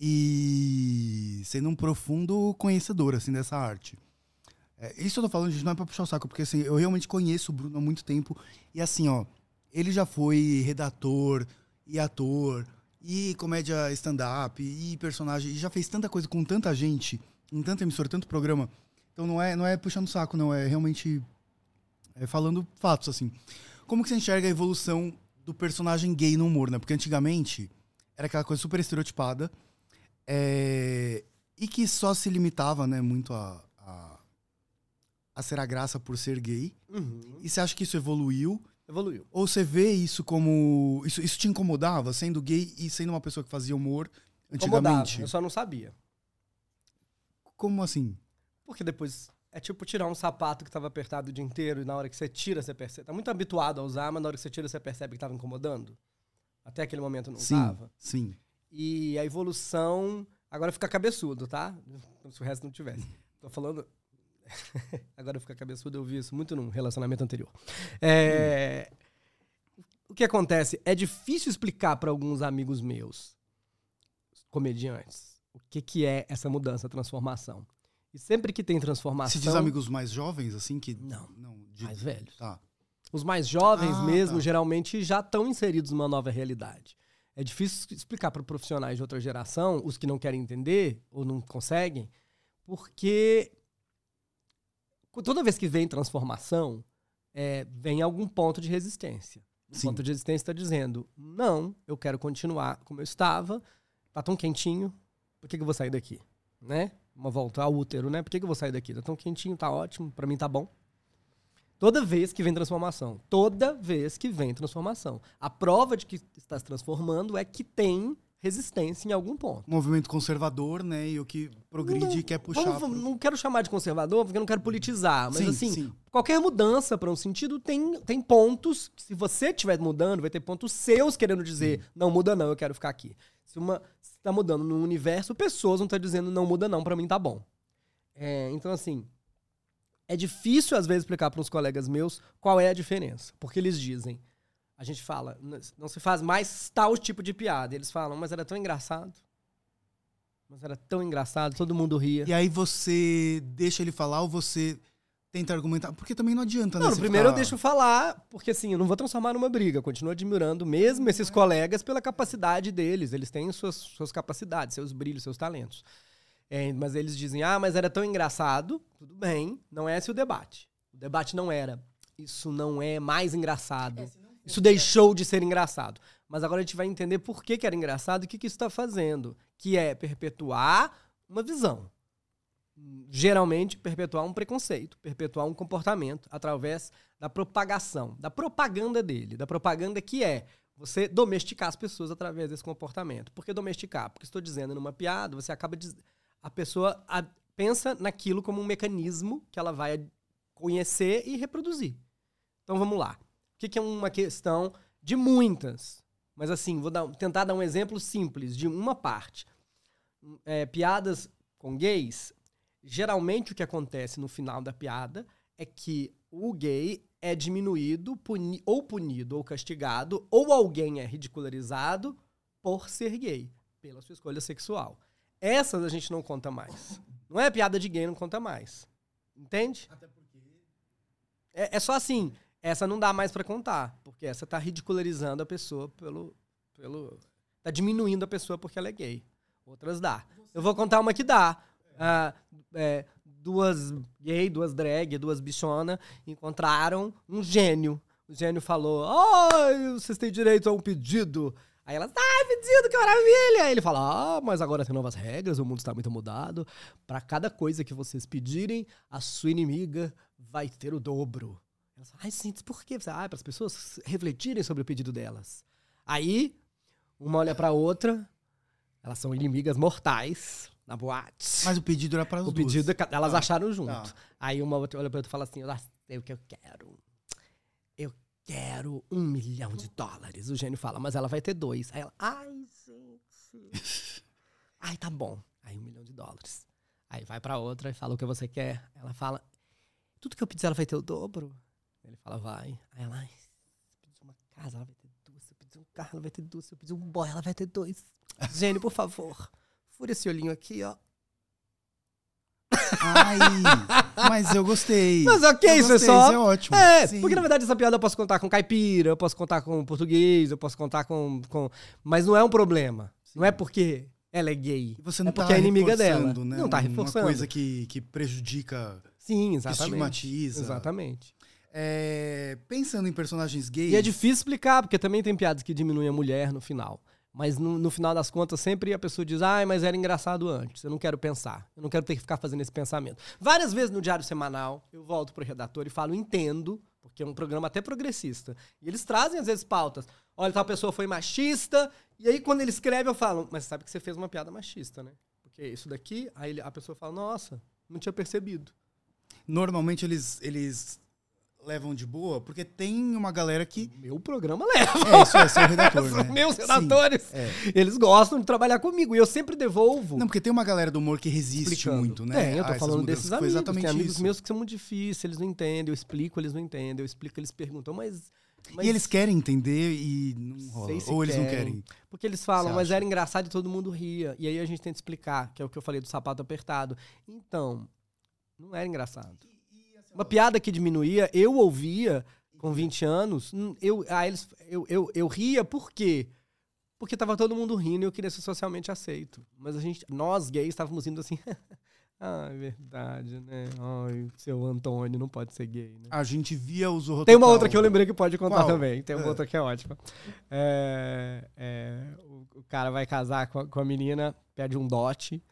e sendo um profundo conhecedor, assim, dessa arte. É, isso eu tô falando, gente, não é pra puxar o saco, porque, assim, eu realmente conheço o Bruno há muito tempo. E, assim, ó, ele já foi redator e ator e comédia stand-up e personagem, e já fez tanta coisa com tanta gente, em tanta emissora, tanto programa. Então não é, não é puxando o saco, não, é realmente é falando fatos, assim. Como que você enxerga a evolução do personagem gay no humor, né? Porque antigamente era aquela coisa super estereotipada é, e que só se limitava, né, muito a, a, a ser a graça por ser gay. Uhum. E você acha que isso evoluiu? Evoluiu. Ou você vê isso como... Isso, isso te incomodava, sendo gay e sendo uma pessoa que fazia humor Incomodava, antigamente? eu só não sabia. Como assim? Porque depois é tipo tirar um sapato que tava apertado o dia inteiro e na hora que você tira, você percebe. Tá muito habituado a usar, mas na hora que você tira, você percebe que tava incomodando. Até aquele momento não sim, tava. sim. E a evolução. Agora fica cabeçudo, tá? Como se o resto não tivesse. Tô falando. agora fica cabeçudo, eu vi isso muito num relacionamento anterior. É, O que acontece? É difícil explicar para alguns amigos meus, comediantes, o que, que é essa mudança, transformação. E sempre que tem transformação. Se diz amigos mais jovens, assim, que... Não. Não, de- mais velhos. Tá. Os mais jovens Ah, mesmo, tá. geralmente, já estão inseridos numa nova realidade. É difícil explicar para profissionais de outra geração, os que não querem entender ou não conseguem, porque toda vez que vem transformação, é, vem algum ponto de resistência. O Sim. ponto de resistência está dizendo: não, eu quero continuar como eu estava, tá tão quentinho, por que, que eu vou sair daqui? Né? Uma volta ao útero, né? Por que, que eu vou sair daqui? Tá tão quentinho, tá ótimo, para mim tá bom. Toda vez que vem transformação. Toda vez que vem transformação. A prova de que está se transformando é que tem resistência em algum ponto. movimento conservador, né? E o que progride e quer puxar. Vamos- pro- Não quero chamar de conservador, porque eu não quero politizar. Mas Sim, assim, sim. qualquer mudança para um sentido tem, tem pontos. que Se você estiver mudando, vai ter pontos seus querendo dizer, não muda não, eu quero ficar aqui. Se uma se tá mudando no universo, pessoas vão estar dizendo, não muda não, para mim tá bom. É, então, assim, é difícil às vezes explicar para uns colegas meus qual é a diferença. Porque eles dizem, a gente fala, "N- não se faz mais tal tipo de piada. Eles falam, mas era tão engraçado. Mas era tão engraçado, todo mundo ria. E aí você deixa ele falar ou você tenta argumentar? Porque também não adianta, né? Não, no você primeiro eu ficar- deixo falar, porque assim, eu não vou transformar numa briga. Eu continuo admirando mesmo esses colegas pela capacidade deles. Eles têm suas, suas capacidades, seus brilhos, seus talentos. É, mas eles dizem, ah, mas era tão engraçado. Tudo bem, não é esse o debate. O debate não era, isso não é mais engraçado. Isso deixou de ser engraçado. Mas agora a gente vai entender por que, que era engraçado e o que, que isso está fazendo. Que é perpetuar uma visão geralmente perpetuar um preconceito, perpetuar um comportamento através da propagação, da propaganda dele, da propaganda que é você domesticar as pessoas através desse comportamento. Por que domesticar? Porque estou dizendo numa piada, você acaba diz... a pessoa a- pensa naquilo como um mecanismo que ela vai conhecer e reproduzir. Então vamos lá. O que, que é uma questão de muitas? Mas assim, vou dar- tentar dar um exemplo simples de uma parte. É, piadas com gays, geralmente o que acontece no final da piada é que o gay é diminuído, puni ou punido, ou castigado, ou alguém é ridicularizado por ser gay, pela sua escolha sexual. Essas a gente não conta mais. Não é piada de gay, não conta mais. Entende? Até porque. É, é só assim. Essa não dá mais para contar. Porque essa tá ridicularizando a pessoa pelo. pelo tá diminuindo a pessoa porque ela é gay. Outras dá. Eu vou contar uma que dá. Ah, é, duas gay, duas drag, duas bichona encontraram um gênio. O gênio falou: Ai, vocês têm direito a um pedido. Aí elas, ai, pedido, que maravilha! Aí ele fala, ah, mas agora tem novas regras, o mundo está muito mudado. Para cada coisa que vocês pedirem, a sua inimiga vai ter o dobro. Elas ai, gente, por quê? Ah, para as pessoas refletirem sobre o pedido delas. Aí, uma olha para outra, elas são inimigas mortais na boate. Mas o pedido era para as O duas. pedido, é elas Ah, acharam junto. tá. Aí uma outra olha pra outra e fala assim, eu sei o que eu quero. Eu quero um milhão de dólares. O gênio fala, mas ela vai ter dois. Aí ela, ai, gente. ai, tá bom. Aí um milhão de dólares. Aí vai pra outra e fala o que você quer. Ela fala, tudo que eu pedir ela vai ter o dobro? Ele fala, vai. Aí ela, se eu pedir uma casa, ela vai ter duas. Se eu pedir um carro, ela vai ter duas. Se eu pedir um boy, ela vai ter dois. Gênio, por favor, fura esse olhinho aqui, ó. Ai, mas eu gostei. Mas ok, Eu é gostei, só- Isso é ótimo. É, Sim. porque na verdade essa piada eu posso contar com caipira, eu posso contar com português, eu posso contar com. com... Mas não é um problema. Não é porque ela é gay. Você não é porque tá é inimiga dela. Né? Não tá Uma reforçando. coisa que, que prejudica, Sim, que exatamente. estigmatiza. Exatamente. É, pensando em personagens gays. E é difícil explicar, porque também tem piadas que diminuem a mulher no final. Mas no, no final das contas, sempre a pessoa diz, ai, mas era engraçado antes. Eu não quero pensar. Eu não quero ter que ficar fazendo esse pensamento. Várias vezes no Diário Semanal, eu volto pro redator e falo, entendo, porque é um programa até progressista. E eles trazem, às vezes, pautas. Olha, tal pessoa foi machista. E aí, quando ele escreve, eu falo, mas sabe que você fez uma piada machista, né? Porque isso daqui, aí a pessoa fala, nossa, não tinha percebido. Normalmente eles, eles levam de boa, porque tem uma galera que. Meu programa leva. É, isso é ser o redator, São né? meus Sim, redatores. é. Eles gostam de trabalhar comigo. E eu sempre devolvo. Não, porque tem uma galera do humor que resiste explicando. muito, né? Tem, eu tô essas falando desses amigos. exatamente Tem amigos isso. meus que são muito difíceis, eles não entendem. Eu explico, eles não entendem. Eu explico, eles perguntam, mas. mas E eles querem entender e não rola. Ou eles não querem. querem. Porque eles falam, mas era engraçado e todo mundo ria. E aí a gente tenta explicar, que é o que eu falei do sapato apertado. Então, não era engraçado. Uma piada que diminuía, eu ouvia com 20 anos, eu, ah, eles, eu, eu, eu ria por quê? Porque tava todo mundo rindo e eu queria ser socialmente aceito. Mas a gente, nós gays estávamos rindo assim. ah, é verdade, né? Ai, seu Antônio não pode ser gay, né? A gente via o Zorro Tem uma outra que eu lembrei que pode contar Qual? também. Tem uma É. outra que é ótima. É, é, o, o cara vai casar com a, com a menina, pede um dote.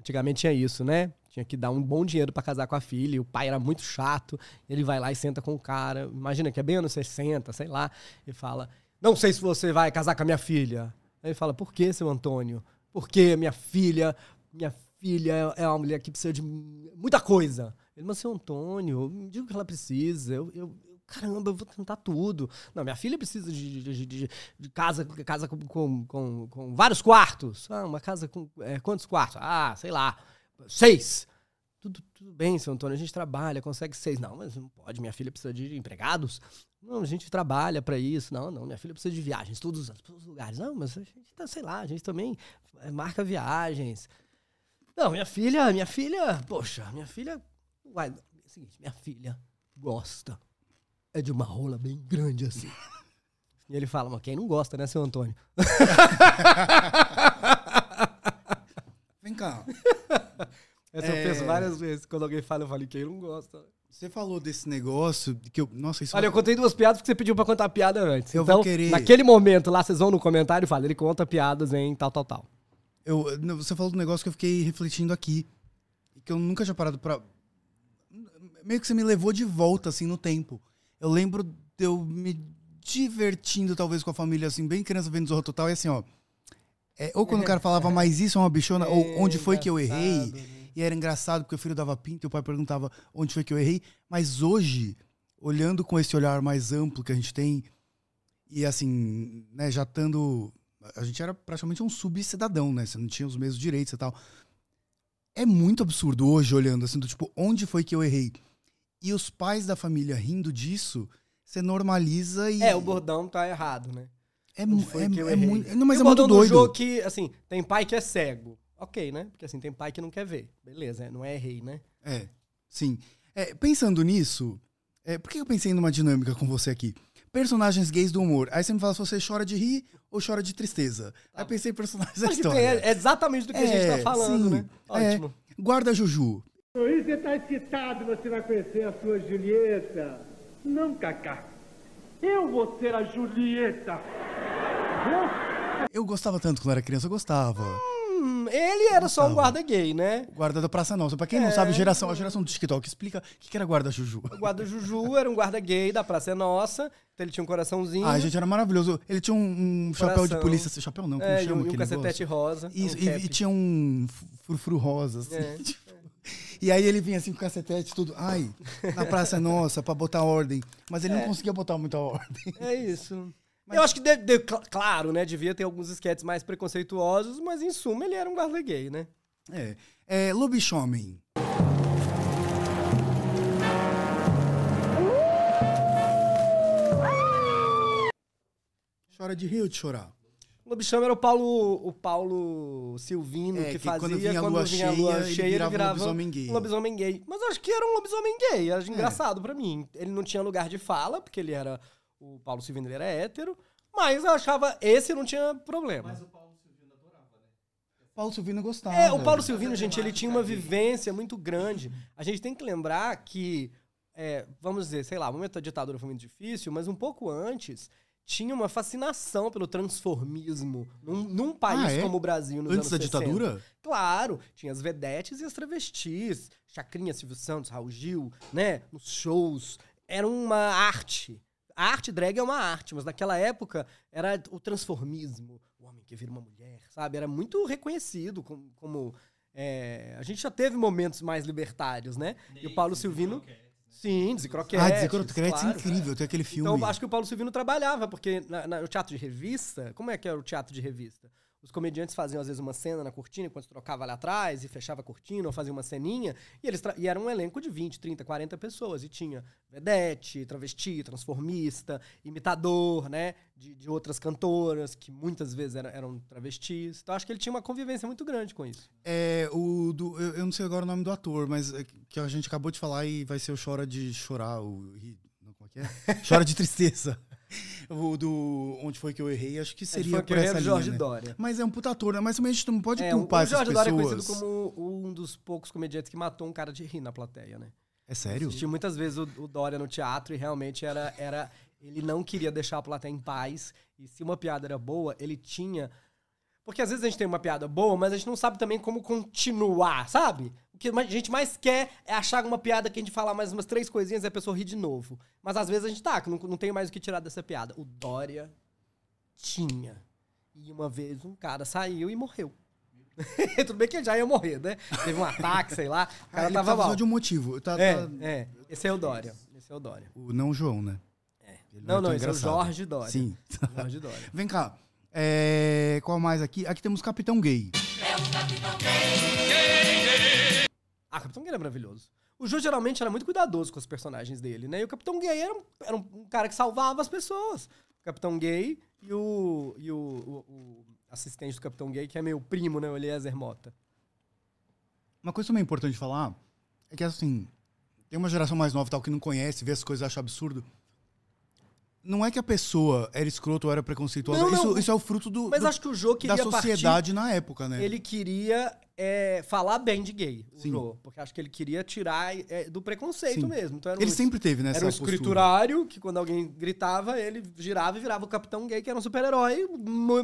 Antigamente tinha isso, né? Tinha que dar um bom dinheiro pra casar com a filha. E o pai era muito chato. Ele vai lá e senta com o cara. Imagina que é bem anos 60, sei lá. E fala: Não sei se você vai casar com a minha filha. Aí ele fala: Por que, seu Antônio? Porque minha filha, minha filha é uma mulher que precisa de muita coisa. Ele, mas seu Antônio, me diga o que ela precisa. Eu, eu- caramba, eu vou tentar tudo. Não, minha filha precisa de, de- de- de- de casa, casa com, com, com- com vários quartos. Ah, uma casa com é, quantos quartos? Ah, sei lá, seis. Tudo, tudo bem, seu Antônio, a gente trabalha, consegue seis. Não, mas não pode, minha filha precisa de empregados. Não, a gente trabalha pra isso. Não, não, minha filha precisa de viagens, todos os todos os lugares. Não, mas a gente tá, sei lá, a gente também é, marca viagens. Não, minha filha, minha filha, poxa, minha filha. Uai, é o seguinte, minha filha gosta. É de uma rola bem grande assim. E ele fala, mas quem não gosta, né, seu Antônio? Vem cá. Essa É. eu penso várias vezes. Quando alguém fala, eu falo, quem não gosta. Você falou desse negócio que eu. Nossa, isso Olha, eu contei duas piadas porque você pediu pra contar piada antes. Eu então, vou querer- naquele momento lá, vocês vão no comentário e falam, ele conta piadas em tal, tal, tal. Eu, você falou do negócio que eu fiquei refletindo aqui. Que eu nunca tinha parado pra. Meio que você me levou de volta, assim, no tempo. Eu lembro de eu me divertindo, talvez, com a família, assim, bem criança vendo Zorro Total, e assim, ó. É, ou quando o cara falava, mas isso é uma bichona, ou onde foi que eu errei. Né? E era engraçado porque o filho dava pinta e o pai perguntava onde foi que eu errei. Mas hoje, olhando com esse olhar mais amplo que a gente tem, e assim, né, já estando. A gente era praticamente um subcidadão, né? Você não tinha os mesmos direitos e tal. É muito absurdo hoje olhando assim, do tipo, onde foi que eu errei? e os pais da família rindo disso, você normaliza e. É, o bordão tá errado, né? É, mu- é, que eu é errei. muito. Não, mas E é muito doido. jogo que, assim, tem pai que é cego. Ok, né? Porque assim, tem pai que não quer ver. Beleza, não é errei, né? É, sim. É, pensando nisso, é, por que eu pensei numa dinâmica com você aqui? Personagens gays do humor. Aí você me fala se você chora de rir ou chora de tristeza. Aí eu pensei em personagens da que tem, história. é exatamente do que a gente É, tá falando, sim. né? Ótimo. Guarda Juju. Luiz, você está excitado, você vai conhecer a sua Julieta. Não, Cacá. Eu vou ser a Julieta. Eu gostava tanto quando era criança, eu gostava. Hum, ele era só um Gostava. guarda gay, né? Guarda da Praça Nossa. Pra quem não É. sabe, geração, a geração do TikTok explica o que, que era guarda Juju. O guarda Juju era um guarda gay da Praça é Nossa. Então ele tinha um coraçãozinho. Ah, gente, era maravilhoso. Ele tinha um, um chapéu de Coração. polícia. Chapéu não, como é, e chama um, e um aquele cacetete negócio? rosa. Isso, um e, cap. e tinha um frufru rosa, assim. É. tipo. E aí ele vinha assim com cacetete tudo. Ai, na Praça é Nossa, pra botar ordem. Mas ele não É. conseguia botar muita ordem. É isso. Eu acho que, de- de- cl- claro, né? Devia ter alguns esquetes mais preconceituosos, mas em suma ele era um guarda gay, né? É. é Lobisomem. Chora de rir ou de chorar? O Lobisomem era o Paulo, o Paulo Silvino É, que, que fazia quando vinha a quando lua vinha a lua cheia, ele cheia, ele virava um lobisomem gay. um lobisomem gay. Mas eu acho que era um lobisomem gay, era É. engraçado pra mim. Ele não tinha lugar de fala, porque ele era o Paulo Silvino ele era hétero, mas eu achava esse não tinha problema. Paulo Silvino gostava. É, o Paulo Silvino, gente, ele tinha uma vivência muito grande. A gente tem que lembrar que, é, vamos dizer, sei lá, o momento da ditadura foi muito difícil, mas um pouco antes tinha uma fascinação pelo transformismo num, num país Ah, é? como o Brasil nos Antes da anos 60. ditadura? Claro, tinha as vedetes e as travestis, Chacrinha, Silvio Santos, Raul Gil, né, nos shows. Era uma arte. A arte drag é uma arte, mas naquela época era o transformismo, o homem que vira uma mulher, sabe? Era muito reconhecido como... como, é, a gente já teve momentos mais libertários, né? e o Paulo Silvino... Sim, Desicroquetes. Ah, Desicroquetes é claro. incrível, tem aquele filme. Então, acho que o Paulo Silvino trabalhava, porque na- na- no teatro de revista, como é que era o teatro de revista? Os comediantes faziam, às vezes, uma cena na cortina, enquanto trocava lá atrás, e fechava a cortina, ou fazia uma ceninha, e eles e era um elenco de 20, 30, 40 pessoas. E tinha vedete, travesti, transformista, imitador, né? De, de outras cantoras, que muitas vezes era- eram travestis. Então, acho que ele tinha uma convivência muito grande com isso. É, o do, eu, eu não sei agora o nome do ator, mas é que a gente acabou de falar e vai ser o Chora de Chorar, o não, como é que é? Chora de Tristeza. O do Onde Foi Que Eu Errei, acho que seria por eu essa linha, Jorge né? Dória. Mas é um puta ator, né? Mas também a gente não pode É, o culpar o essas Jorge pessoas. Dória é conhecido como um dos poucos comediantes que matou um cara de rir na plateia, né? É sério? Assisti muitas vezes o, o Dória no teatro e realmente era, era. Ele não queria deixar a plateia em paz. E se uma piada era boa, ele tinha. Porque às vezes a gente tem uma piada boa, mas a gente não sabe também como continuar, sabe? O que a gente mais quer é achar uma piada que a gente fala mais umas três coisinhas e a pessoa ri de novo. Mas às vezes a gente tá, não, não tem mais o que tirar dessa piada. O Dória tinha. E uma vez um cara saiu e morreu. Tudo bem que ele já ia morrer, né? Teve um ataque, sei lá. O Ah, cara ele tava mal. de um motivo. Tá, É, tá- é. Esse é o Dória. Esse é o Dória. O não o João, né? É. Ele Não, não, esse é o engraçado. Jorge Dória. Sim. Jorge Dória. Vem cá. É, qual mais aqui? Aqui temos Capitão Gay. Ah, o Capitão Gay era maravilhoso. O Jô geralmente era muito cuidadoso com os personagens dele, né? E o Capitão Gay era um, era um- cara que salvava as pessoas. O Capitão Gay e o, e o, o- o assistente do Capitão Gay, que é meu primo, né? O Eliezer Mota. Uma coisa também importante falar é que, assim, tem uma geração mais nova tal que não conhece, vê as coisas e acha absurdo. Não é que a pessoa era escroto ou era preconceituosa. Não, não. Isso, isso é o fruto do, Mas do- acho que o Jô queria da sociedade na época, né? partir... Ele queria é, falar bem de gay, o Sim. Jô. Porque acho que ele queria tirar é, do preconceito Sim. mesmo. Então era Ele um- sempre teve nessa Era um postura. escriturário que quando alguém gritava, ele girava e virava o Capitão Gay, que era um super-herói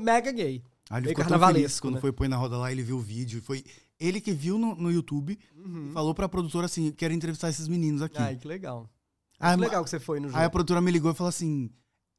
mega gay. Aí ele ficou carnavalesco, quando né? foi pôr na roda lá, ele viu o vídeo. Foi ele que viu no, no YouTube Uhum. e falou pra produtora assim, quero entrevistar esses meninos aqui. Ai, que legal. Aí, que legal que você foi no jogo. Aí a produtora me ligou e falou assim...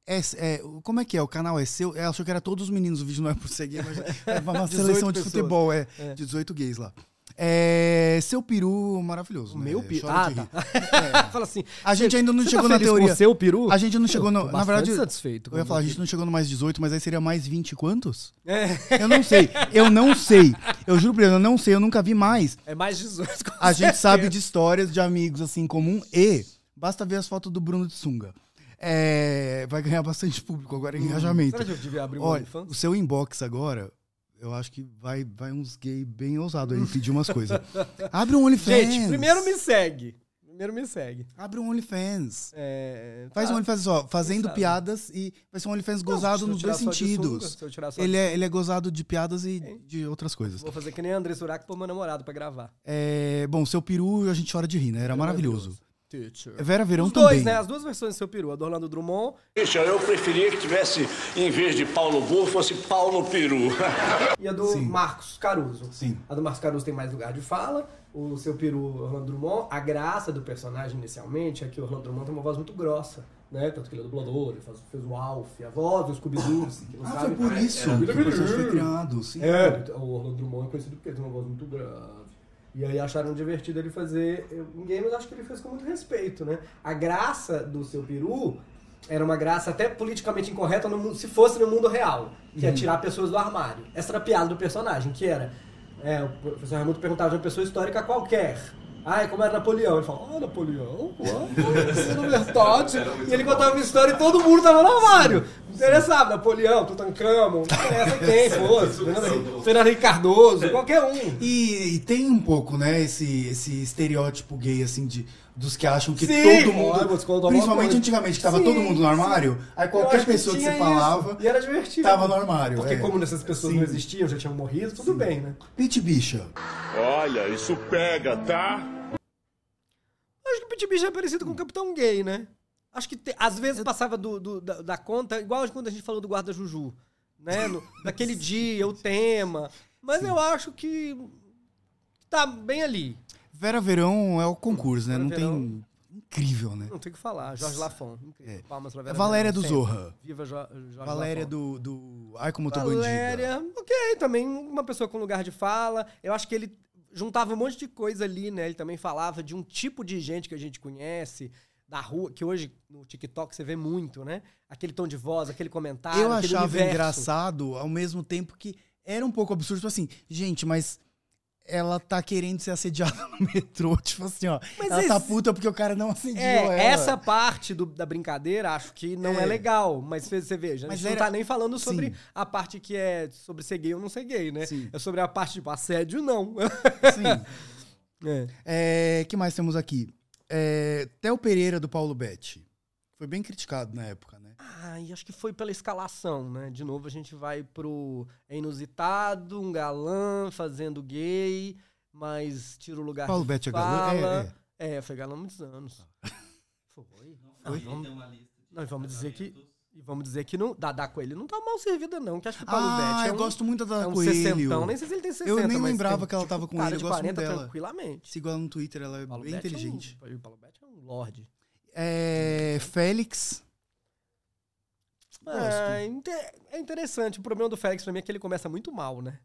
É, é, como é que é? O canal é seu? Ela achou que era todos os meninos, o vídeo não é por gay, mas é uma 18 seleção de futebol, é, É. 18 gays lá. É, seu peru, maravilhoso. O né? meu peru. Ah, tá. Fala assim. A gente ainda não você chegou tá na teoria. Com seu peru? A gente não chegou Eu no. Na verdade, satisfeito. eu ia falar, a gente não chegou no mais 18, mas aí seria mais 20 quantos? É, Eu não sei. Eu não sei. Eu juro pra ele, eu não sei, eu nunca vi mais. é mais 18. com A gente sabe de histórias de amigos assim comum e Basta ver as fotos do Bruno de Sunga. É, vai ganhar bastante público agora, engajamento. Será que eu devia abrir um Olha, o seu inbox agora, eu acho que vai, vai uns gay bem ousados aí pedir umas coisas. Abre um OnlyFans. Gente, primeiro me segue. Primeiro me segue. Abre um OnlyFans. É, Faz tá. um OnlyFans ó, fazendo piadas e vai ser um OnlyFans gozado nos dois só sunga, sentidos. só Ele é, ele é gozado de piadas e Hein? de outras coisas. Vou fazer que nem André Surak pôr meu namorado pra gravar. É, bom, seu peru a gente chora de rir, né? Era maravilhoso. Teacher. Vera Verão Os também. dois, né? As duas versões do seu peru. A do Orlando Drummond Bicha, eu preferia que tivesse, em vez de Paulo Burro, fosse Paulo Peru. e a do Sim. Marcos Caruso. Sim. A do Marcos Caruso tem mais lugar de fala. O seu peru, Orlando Drummond, a graça do personagem inicialmente é que o Orlando Drummond tem uma voz muito grossa. Né? Tanto que ele é dublador, ele faz, fez o Alf, a voz do Scooby-Doo, se que não Ah, sabe. foi por isso É, que o personagem foi criado. Sim. É, o Orlando Drummond é conhecido porque ele tem uma voz muito grave. E aí acharam divertido ele fazer um game, mas acho que ele fez com muito respeito, né? A graça do seu peru era uma graça até politicamente incorreta no mundo, se fosse no mundo real, que é tirar pessoas do armário. Essa era a piada do personagem, que era. É, o professor Raimundo perguntava de uma pessoa histórica qualquer. Ah, como era Napoleão? Ele falava, ah, Napoleão, ah, isso é verdade. E ele contava uma história e todo mundo tava no armário. Não interessava, Napoleão, Tutankhamon, não interessa quem fosse. Fernando, Fernando Henrique Cardoso, qualquer um. E, e tem um pouco, né, esse, esse estereótipo gay, assim, de, dos que acham que Sim, todo mundo. principalmente antigamente, que tava Sim, todo mundo no armário, aí Eu qualquer pessoa que, tinha você isso. falava E era divertido. tava no armário. Porque é. como essas pessoas Sim. não existiam, já tinham morrido, tudo bem, né? Pit bicha. Olha, isso pega, tá? Acho que o Pit Bicho é parecido com o Capitão Gay, né? Acho que te- às vezes passava do, do- da, da conta, igual quando a gente falou do Guarda Juju, né? No- daquele dia, o tema. Mas eu acho que tá bem ali. Vera Verão é o concurso, né? Vera Não Verão. tem. Incrível, né? Não tem o que falar. Jorge Lafon. Incrível. Palmas pra Vera Valéria Verão, do sempre. Zorra. Viva jo Jorge Valéria Lafon. do, do. Ai, como eu tô Valéria, bandida. ok, também uma pessoa com lugar de fala. Eu acho que ele juntava um monte de coisa ali, né? Ele também falava de um tipo de gente que a gente conhece da rua, que hoje no TikTok você vê muito, né? Aquele tom de voz, aquele comentário, Eu aquele achava universo. engraçado ao mesmo tempo que era um pouco absurdo. Tipo assim, gente, mas ela tá querendo ser assediada no metrô. Tipo assim, ó. Mas ela tá esse- puta porque o cara não assediou É, ela. essa parte do- da brincadeira acho que não é, É. legal, mas você veja, a Mas gente não era- tá nem falando sobre Sim. a parte que é sobre ser gay ou não ser gay, né? Sim. É sobre a parte tipo assédio, não. Sim. É. É, que mais temos aqui? É, Theo Pereira do Paulo Betti. Foi bem criticado na época, né? Ah, e acho que foi pela escalação, né? De novo a gente vai pro é inusitado, um galã fazendo gay, mas tira o lugar Paulo de Betti é galã? fala. É, É, foi galã há muitos anos. Foi. Não, vamos, não, e vamos dizer que e vamos dizer que não, Dadá Coelho não tá mal servida não, que acho que o Paulo Ah, Betti é eu um, gosto muito da é um Coelho. sessentão, nem sei se ele tem 60, nem mas lembrava tem, que ela tipo, tava com cara ele, eu gosto 40 muito dela. tranquilamente. Sigo ela no Twitter, ela é Paulo bem Betti inteligente. É um, o Paulo Betti é um lorde. É, Félix. É, é interessante. O problema do Félix pra mim é que ele começa muito mal, né?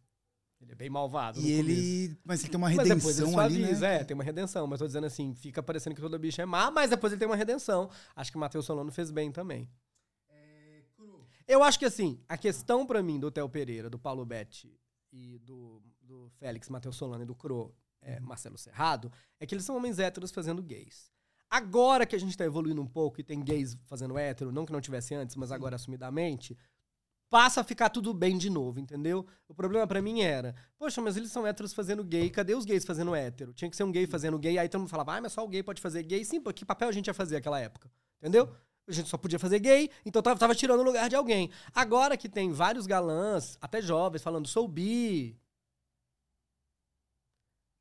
Ele é bem malvado. E começo. ele. Mas ele tem uma Mas depois ele redenção ali, né? é, tem uma redenção. Mas tô dizendo assim, fica parecendo que toda bicha é má, mas depois ele tem uma redenção. Acho que o Matheus Solano fez bem também. Eu acho que assim, a questão pra mim do Theo Pereira, do Paulo Betti e do, do Félix, Matheus Solano e do Cro, é, Marcelo Serrado, é que eles são homens héteros fazendo gays. Agora que a gente tá evoluindo um pouco e tem gays fazendo hétero, não que não tivesse antes, mas agora assumidamente, passa a ficar tudo bem de novo, entendeu? O problema pra mim era, poxa, mas eles são héteros fazendo gay, cadê os gays fazendo hétero? Tinha que ser um gay fazendo gay, aí todo mundo falava, ah, mas só o gay pode fazer gay. Sim, pô, que papel a gente ia fazer naquela época? Entendeu? A gente só podia fazer gay, então tava, tava tirando o lugar de alguém. Agora que tem vários galãs, até jovens, falando, sou bi.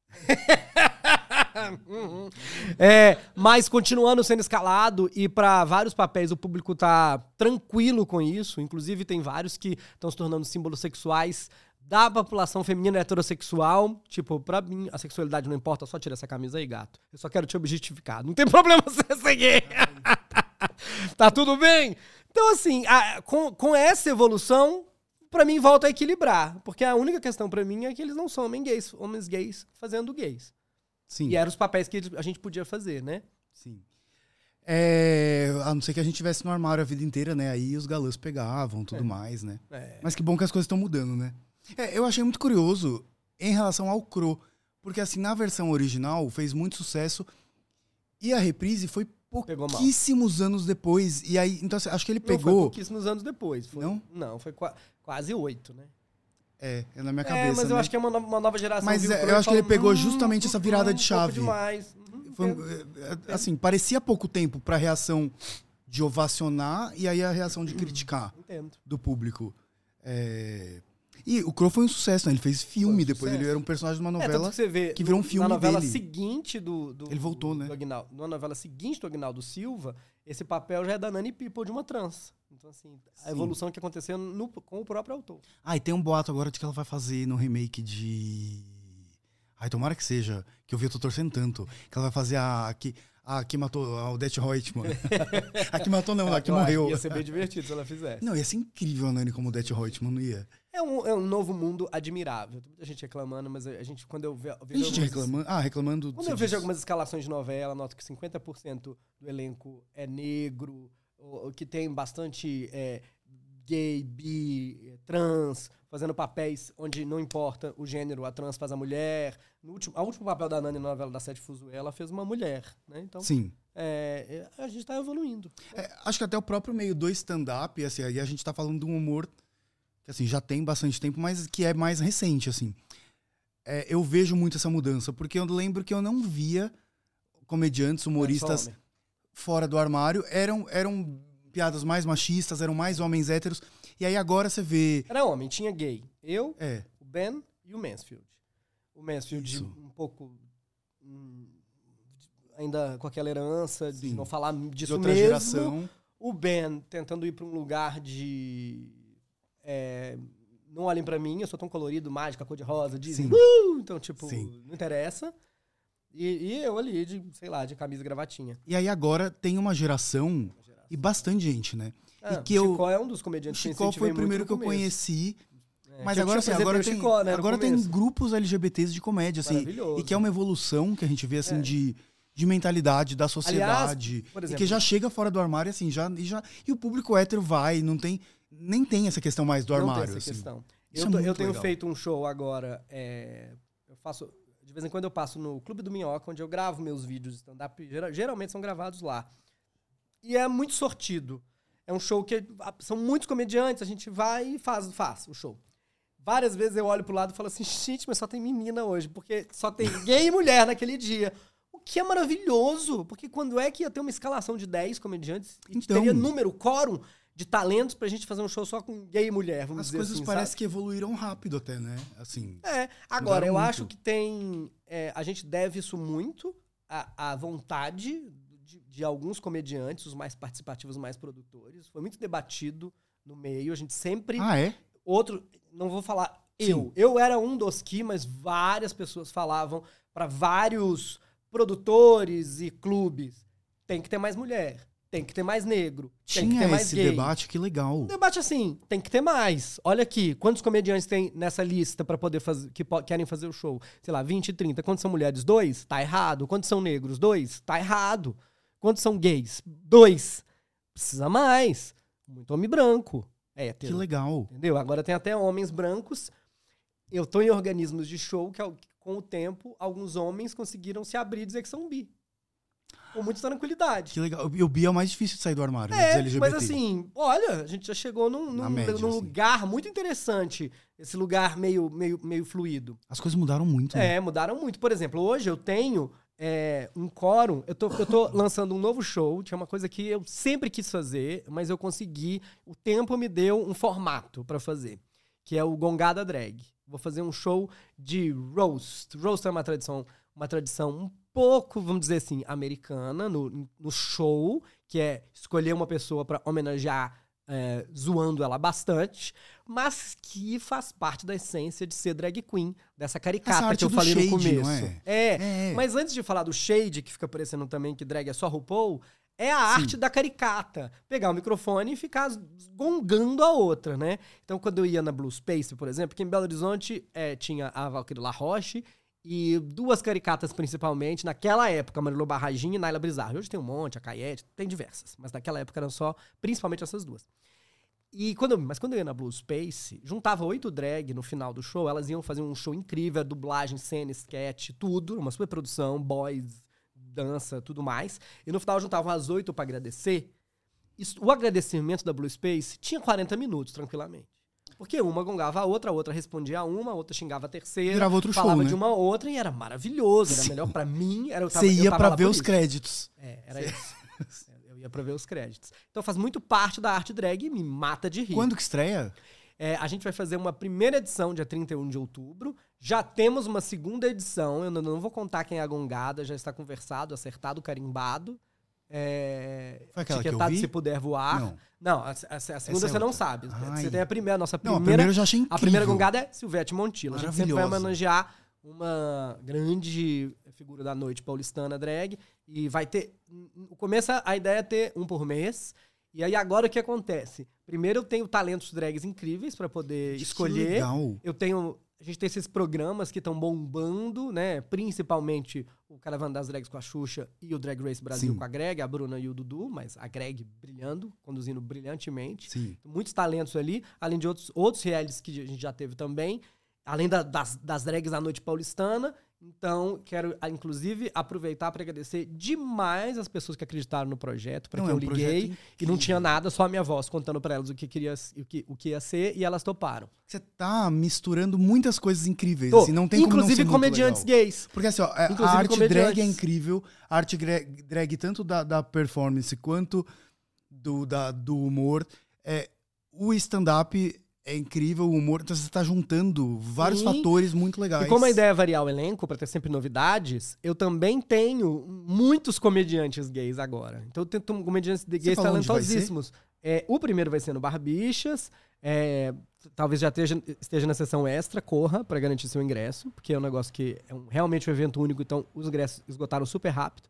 É, mas continuando sendo escalado e pra vários papéis o público tá tranquilo com isso. Inclusive tem vários que estão se tornando símbolos sexuais da população feminina heterossexual. Tipo, pra mim, a sexualidade não importa, só tira essa camisa aí, gato. Eu só quero te objetificar. Não tem problema você gay. tá tudo bem? Então, assim, a- com, com essa evolução, pra mim volta a equilibrar. Porque a única questão pra mim é que eles não são homens gays, homens gays fazendo gays. Sim. E eram os papéis que a gente podia fazer, né? Sim. É, a não ser que a gente tivesse no armário a vida inteira, né? Aí os galãs pegavam, tudo mais, né? É. Mas que bom que as coisas estão mudando, né? É, eu achei muito curioso em relação ao Cro, porque assim, na versão original fez muito sucesso e a reprise foi. Pouquíssimos anos depois. E aí, então assim, acho que ele Não, foi pegou. pouquíssimos anos depois. Foi, Não? Não, foi qua- quase oito, né? É, é na minha cabeça. é, mas eu né? acho que é uma, no- uma nova geração. Mas é, eu acho que ele pegou "Hum, justamente essa hum, virada um de chave. demais. Uhum, Foi, entendo. é, é, assim, parecia pouco tempo pra reação de ovacionar e aí a reação de criticar Entendo. do público. É, E o Crow foi um sucesso, né? Ele fez filme um depois, sucesso. ele era um personagem de uma É, novela. que você vê que virou um filme Na novela dele. seguinte do, do- Ele voltou, né? do Aguinaldo, na novela seguinte do Agnaldo Silva, esse papel já é da Nani People de uma trans. Então, assim, a Sim. evolução que aconteceu no- com o próprio autor. Ah, e tem um boato agora de que ela vai fazer no remake de. Ai, tomara que seja, que eu vi, eu tô torcendo tanto. Que ela vai fazer a. a que, a que matou a Odette Reutemann. a que matou não, a que morreu. Ia ser bem divertido se ela fizesse. Não, ia ser incrível a Nani como Odette Reutemann, não ia? É, um, é um novo mundo admirável. Tem muita gente reclamando, mas a gente, quando eu ve- eu Tem vejo. gente algumas- reclamando. Ah, reclamando. Quando eu vejo diz. algumas escalações de novela, noto que 50% do elenco é negro, ou, ou que tem bastante é, gay, bi, trans, fazendo papéis onde não importa o gênero, a trans faz a mulher. No último, a último papel da Nani na novela da Sete Fuzuê, ela fez uma mulher, né? Então, Sim. é, é, a gente tá evoluindo. É, acho que até o próprio meio do stand-up, assim, aí a gente tá falando de um humor que assim, já tem bastante tempo, mas que é mais recente, assim. É, eu vejo muito essa mudança, porque eu lembro que eu não via comediantes, humoristas fora do armário, eram, eram piadas mais machistas, eram mais homens héteros, e aí agora você vê... Era homem, tinha gay. Eu, É, o Ben e o Mansfield. O Mansfield Isso. um pouco hum, ainda com aquela herança de Sim. não falar de disso outra mesmo. geração. O Ben tentando ir para um lugar de é, não olhem pra mim, eu sou tão colorido, mágica, cor de rosa, dizem. Uh! Então, tipo, Sim. não interessa. E, e eu ali de, sei lá, de camisa e gravatinha. E aí agora tem uma geração, e bastante gente, né? Ah, que eu- Chicó é um dos O comediantes que eu Chicó foi o primeiro que eu conheci, É, mas eu agora tinha sim, agora tem, o Chicó, né, agora tem grupos LGBTs de comédia, assim, Maravilhoso. e que é uma evolução que a gente vê, assim, É. de, de mentalidade da sociedade, e exemplo- que já chega fora do armário, assim, já, e, já, e o público hétero vai, não tem, nem tem essa questão mais do Não armário, tem essa assim. questão. Isso Eu, é tô- eu muito tenho legal. feito um show agora. é, eu faço. De vez em quando eu passo no Clube do Minhoca, onde eu gravo meus vídeos de stand-up. gera- Geralmente são gravados lá. E é muito sortido. É um show que ah, são muitos comediantes, a gente vai e faz, faz o show. Várias vezes eu olho pro lado e falo assim, gente, mas só tem menina hoje, porque só tem gay e mulher naquele dia. O que é maravilhoso, porque quando é que ia ter uma escalação de 10 comediantes e Então. teria número, quórum de talentos pra gente fazer um show só com gay e mulher, vamos As dizer coisas assim, parecem sabe? que evoluíram rápido até, né? Assim, É, agora, eu muito. acho que tem. é, a gente deve isso muito à, à vontade de, de alguns comediantes, os mais participativos, os mais produtores. Foi muito debatido no meio. A gente sempre. ah, é? Outro. Não vou falar Sim. eu. Eu era um dos que, mas várias pessoas falavam para vários produtores e clubes: tem que ter mais mulher, tem que ter mais negro, tem que Tinha ter mais esse gay. debate, que legal. Um debate assim, tem que ter mais. Olha aqui, quantos comediantes tem nessa lista pra poder fazer que querem fazer o show? Sei lá, 20, 30. Quantos são mulheres? Dois? Tá errado. Quantos são negros? Dois? Tá errado. Quantos são gays? Dois. Precisa mais. Muito homem branco. É, Que legal. Entendeu? Agora tem até homens brancos. Eu tô em organismos de show que, com o tempo, alguns homens conseguiram se abrir e dizer que são bi. Com muita tranquilidade. Que legal. E o bi é o mais difícil de sair do armário, né? É, LGBT. mas assim, olha, a gente já chegou num, num- média, num assim. lugar muito interessante. Esse lugar meio, meio, meio fluido. As coisas mudaram muito, né? É, mudaram muito. Por exemplo, hoje eu tenho é, um quórum. Eu tô, eu tô lançando um novo show. Tinha uma coisa que eu sempre quis fazer, mas eu consegui. O tempo me deu um formato pra fazer, que é o Gongada Drag. Vou fazer um show de roast. Roast é uma tradição, uma tradição um pouco, vamos dizer assim, americana no, no show, que é escolher uma pessoa pra homenagear é, zoando ela bastante, mas que faz parte da essência de ser drag queen, dessa Essa caricata que eu falei shade, no começo. é? É, É. mas antes de falar do shade, que fica parecendo também que drag é só RuPaul, é a arte da caricata. Pegar o microfone e ficar gongando a outra, né? Então, quando eu ia na Blue Space, por exemplo, que em Belo Horizonte é, tinha a Valkyrie La Roche e duas caricatas principalmente, naquela época, Marilu Barragini e Naila Brizard. Hoje tem um monte, a Caiete, tem diversas, mas naquela época eram só, principalmente essas duas. E quando mas quando eu ia na Blue Space, juntava oito drag no final do show, elas iam fazer um show incrível, dublagem, cena, sketch, tudo, uma super produção, boys, dança, tudo mais. E no final juntavam as oito pra agradecer. O agradecimento da Blue Space tinha 40 minutos, tranquilamente. Porque uma gongava a outra, a outra respondia a uma, a outra xingava a terceira. Virava outro show, falava né? de uma outra e era maravilhoso. Era melhor pra mim. Era, eu tava- Você ia lá ver os isso. créditos. É, era isso. Eu ia pra ver os créditos. Então faz muito parte da arte drag e me mata de rir. Quando que estreia? É, a gente vai fazer uma primeira edição dia 31 de outubro. Já temos uma segunda edição. Eu não, não vou contar quem é a gongada, já está conversado, acertado, carimbado. É, Foi aquela que eu vi? se puder voar. Não. Não, a, a- a segunda é você não sabe. Ai. Você tem a primeira, a nossa Não, a primeira. primeira eu já achei incrível. A primeira gongada é Silvete Montilla. A gente sempre vai homenagear uma grande figura da noite paulistana drag. E vai ter. No começo, a ideia é ter um por mês. E aí, agora o que acontece? Primeiro, eu tenho talentos drags incríveis pra poder Que escolher. legal. Eu tenho. A gente tem esses programas que estão bombando, né? Principalmente o Caravana das Drags com a Xuxa e o Drag Race Brasil Sim. com a Greg, a Bruna e o Dudu, mas a Greg brilhando, conduzindo brilhantemente Sim. muitos talentos ali, além de outros, outros realities que a gente já teve também, além da- das, das drags da noite paulistana. Então, quero, ah, inclusive, aproveitar para agradecer demais as pessoas que acreditaram no projeto, para quem é eu um projeto liguei e não tinha nada, só a minha voz contando para elas o que, queria, o, que, o que ia ser e elas toparam. Você tá misturando muitas coisas incríveis. Tô. assim, não tem como inclusive muito comediantes gays. Porque assim, ó, a- a arte drag é incrível. A arte drag, tanto da, da performance quanto do, da- do humor. É, o stand-up é incrível, o humor. Então você tá juntando vários Sim. fatores muito legais. E como a ideia é variar o elenco para ter sempre novidades, eu também tenho muitos comediantes gays agora. Então eu tenho comediantes de gays talentosíssimos. É, o primeiro vai ser no Barbichas. é, talvez já esteja, esteja na sessão extra, corra para garantir seu ingresso, porque é um negócio que é um- realmente um evento único, então os ingressos esgotaram super rápido.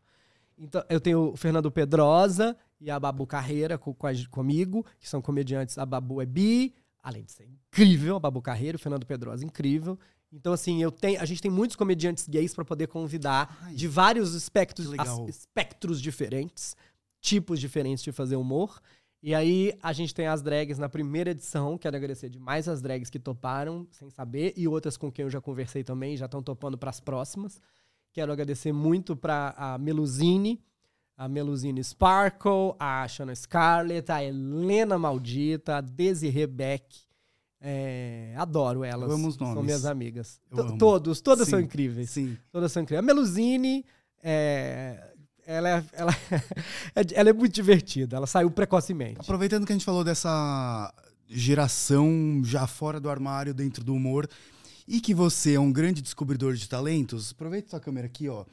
Então, eu tenho o Fernando Pedrosa e a Babu Carreira co- com a gen- comigo, que são comediantes. A Babu é bi, além de ser incrível, a Babu Carreira, o Fernando Pedrosa, incrível. Então, assim, eu tenho, a gente tem muitos comediantes gays para poder convidar Ai, de vários espectros, espectros diferentes, tipos diferentes de fazer humor. E aí, a gente tem as drags na primeira edição. Quero agradecer demais as drags que toparam, sem saber, e outras com quem eu já conversei também, já estão topando para as próximas. Quero agradecer muito para a Meluzine, a Meluzine Sparkle, a Shanna Scarlett, a Helena Maldita, a Desiree Beck. É, adoro elas. Eu amo os São nomes. minhas amigas. Todos, todas são Sim, incríveis. Sim. Todas são incríveis. A Meluzine, é, ela, é- ela, ela é muito divertida. Ela saiu precocemente. Aproveitando que a gente falou dessa geração já fora do armário, dentro do humor, e que você é um grande descobridor de talentos, aproveita sua câmera aqui, ó.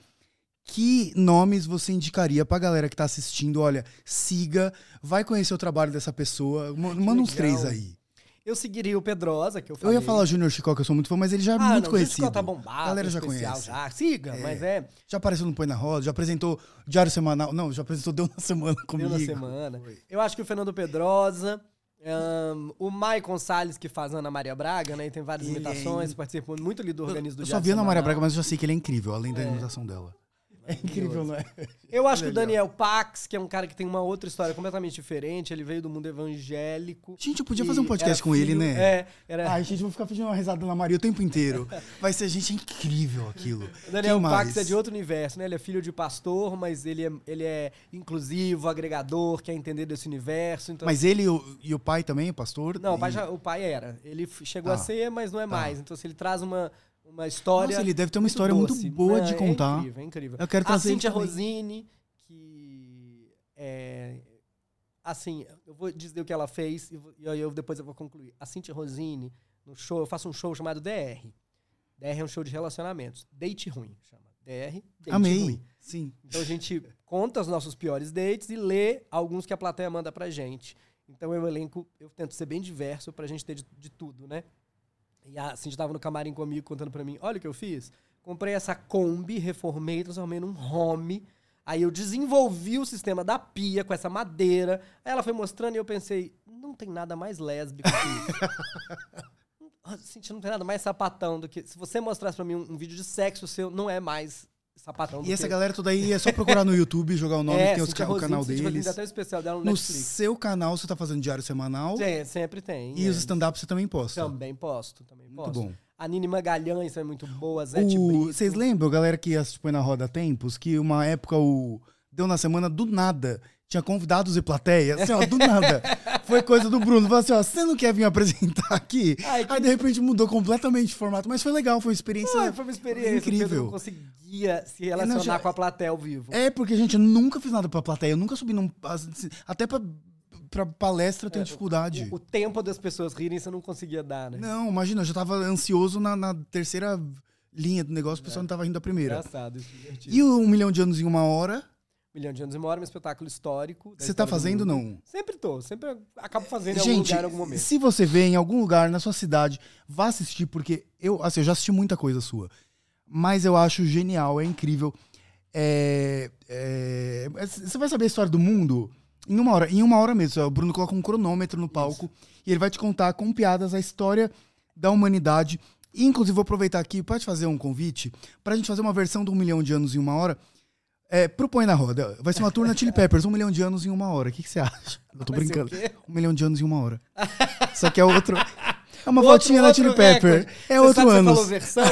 Que nomes você indicaria pra galera que tá assistindo? Olha, siga, vai conhecer o trabalho dessa pessoa. Ma- Manda uns três aí. Eu seguiria o Pedrosa, que eu Eu falei. ia falar Junior Chicó, que eu sou muito fã, mas ele já é ah, muito não, conhecido. Júlio Scott tá bombado. A galera já conhece. Já. Siga, mas é Já apareceu no Põe na Roda, já apresentou Diário Semanal. Não, já apresentou Deu na Semana deu comigo. na semana. Eu acho que o Fernando Pedrosa, ahn, o Maicon Salles, que faz Ana Maria Braga, né? E tem várias Ele é imitações, in- participou muito ali do organismo do Eu só vi Ana Maria. Braga, mas eu já sei que ele é incrível, além da imitação dela. É incrível, não é? Eu acho que o. Daniel Pax, que é um cara que tem uma outra história completamente diferente, ele veio do mundo evangélico. Gente, eu podia e fazer um podcast com ele, filho- né? É, era. Ai, gente, vou ficar pedindo uma risada na Maria o tempo inteiro. Vai ser, gente, é incrível aquilo. O Daniel Quem Pax mais? é de outro universo, né? Ele é filho de pastor, mas ele é, ele é inclusivo, agregador, quer entender desse universo. Então, Mas ele e o, e pai também, o pastor? não, o pai, E- já- o pai era. Ele chegou a Tá. ser, mas não é Tá. mais. Então, se ele traz uma, uma história. Nossa, ele deve ter uma história muito boa de É contar. incrível, é incrível. Eu quero A trazer Cíntia também. Rosini, que é. Assim, eu vou dizer o que ela fez e, e aí eu, depois eu vou concluir. A Cíntia Rosini, no show, eu faço um show chamado DR. DR é um show de relacionamentos. Date ruim, chama. DR, date Amei. ruim. Sim. Então a gente conta os nossos piores dates e lê alguns que a plateia manda pra gente. Então eu elenco, eu tento ser bem diverso pra gente ter de, de tudo, né? E a Cindy tava no camarim comigo contando pra mim, olha o que eu fiz. Comprei essa Kombi, reformei, transformei num home. Aí eu desenvolvi o sistema da pia com essa madeira. Aí ela foi mostrando e eu pensei, não tem nada mais lésbico que isso. Cintia, não tem nada mais sapatão do que... Se você mostrasse pra mim um, um vídeo de sexo seu, não é mais sapatão E essa que... galera toda aí é só procurar no YouTube, jogar o nome, é, tem os ca- o canal Cintia deles. tem até o especial dela no, No Netflix. seu canal você tá fazendo diário semanal Tem, sempre tem. e é. os stand-up você também posta. Também posto, também Muito posto. bom. A Nini Magalhães é muito boa, Zé O-. Vocês lembram, galera que assiste Põe na Roda tempos, que uma época o Deu na Semana, do nada, tinha convidados e plateia, assim, ó, do nada. Foi coisa do Bruno, falou assim, ó, você não quer vir apresentar aqui? Ai, que- Aí, de repente, mudou completamente o formato, mas foi legal, foi uma experiência Ah, foi uma experiência. O Pedro incrível. não conseguia se relacionar Não, já- com a plateia ao vivo. É, porque, gente, eu nunca fiz nada pra plateia, eu nunca subi num... Até pra, pra palestra eu tenho dificuldade. É, O, o tempo das pessoas rirem você não conseguia dar, né? Não, imagina, eu já tava ansioso na, na terceira linha do negócio, o pessoal não tava rindo da primeira. Engraçado, isso, divertido. E o Um Milhão de Anos em Uma Hora, Milhão de Anos e Uma Hora, um espetáculo histórico. você tá do fazendo não? Sempre tô, sempre acabo fazendo em algum Gente, lugar em algum momento. se você vê em algum lugar na sua cidade, vá assistir, porque eu, assim, eu já assisti muita coisa sua. Mas eu acho genial, é incrível. É, é, você vai saber a história do mundo em uma hora. Em uma hora mesmo. O Bruno coloca um cronômetro no palco e ele vai te contar com piadas a história da humanidade. E, inclusive, vou aproveitar aqui, pode fazer um convite pra gente fazer uma versão do Um Milhão de Anos em Uma Hora. É, propõe na roda. Vai ser uma turna Chili Peppers, um milhão de anos em uma hora. O que, que você acha? Eu tô Vai brincando. Um milhão de anos em uma hora. Só que é outro. É uma Outro- voltinha outro Chili Pepper. recorde. É Você outro ano. Você falou versão,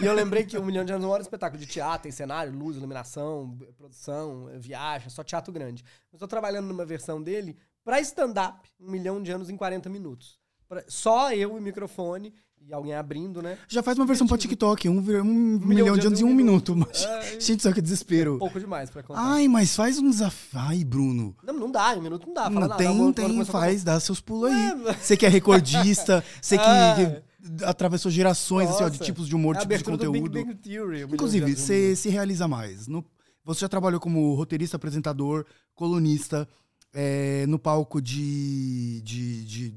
e eu lembrei que um milhão de anos não era um espetáculo de teatro, tem cenário, luz, iluminação, produção, viagem, só teatro grande. Eu tô trabalhando numa versão dele pra stand-up, um milhão de anos em 40 minutos. Pra- só eu e microfone, e alguém abrindo, né? Já faz uma versão pra TikTok. Um, um milhão de anos em um minuto. Mas, É, gente, só que desespero. pouco demais pra contar. Ai, mas faz um desafio. Ai, Bruno. Não, não dá, um minuto não dá. Fala Não, tem, o autor tem, a faz, dá seus pulos aí. É, Você que é recordista, você que, Ah. que atravessou gerações assim, ó, de tipos de humor, é tipos de Big conteúdo. Bang Theory. um Inclusive, um você minuto. se realiza mais. No- você já trabalhou como roteirista, apresentador, colunista, é, no palco de, de- de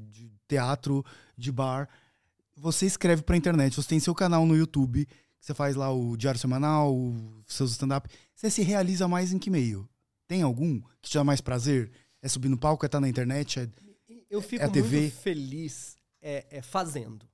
teatro, de bar. Você escreve pra internet, você tem seu canal no YouTube, você faz lá o Diário Semanal, o seus stand-up. Você se realiza mais em que meio? Tem algum que te dá mais prazer? É subir no palco, é estar na internet? É... Eu fico É a TV? muito feliz é, é fazendo.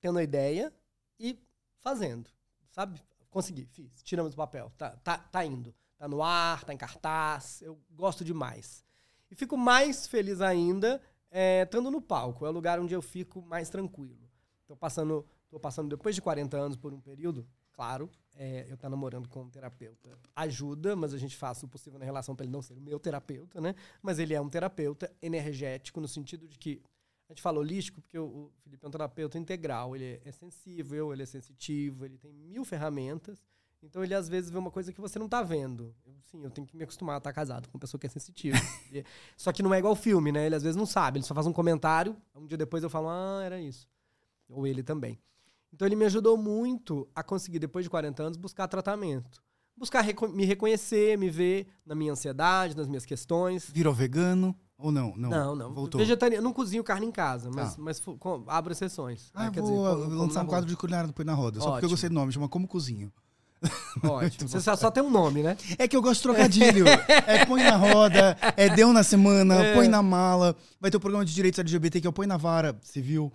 Tendo a ideia e fazendo. Sabe? Consegui, fiz. Tiramos do papel. Tá, tá, tá indo. Tá no ar, tá em cartaz. Eu gosto demais. E fico mais feliz ainda é, estando no palco. É o lugar onde eu fico mais tranquilo. Tô passando, tô passando depois de 40 anos por um período, claro, é, eu tá namorando com um terapeuta. Ajuda, mas a gente faz o possível na relação para ele não ser o meu terapeuta, né? Mas ele é um terapeuta energético no sentido de que a gente fala holístico porque o Felipe é um terapeuta integral. Ele é sensível, ele é sensitivo, ele tem mil ferramentas. Então ele às vezes vê uma coisa que você não tá vendo. Eu, sim, eu tenho que me acostumar a estar casado com uma pessoa que é sensitiva. Só que não é igual filme, né? Ele às vezes não sabe, ele só faz um comentário, um dia depois eu falo, ah, era isso. Ou ele também. Então ele me ajudou muito a conseguir, depois de 40 anos, buscar tratamento. Buscar reco- me reconhecer, me ver na minha ansiedade, nas minhas questões. Virou vegano ou não? Não, Não, não. Voltou. Vegetariano. Não cozinho carne em casa, mas, Tá. mas com- abro exceções. Ah, É, quer vou dizer, como- como lançar um quadro de culinária depois na roda. Só porque eu Ótimo. gostei do nome, chama Como Cozinho. Ótimo. Você só, tem um nome, né? É que eu gosto de trocadilho. é põe na roda, é deu na semana, É. põe na mala. Vai ter o programa de direitos LGBT que é o põe na vara, você viu?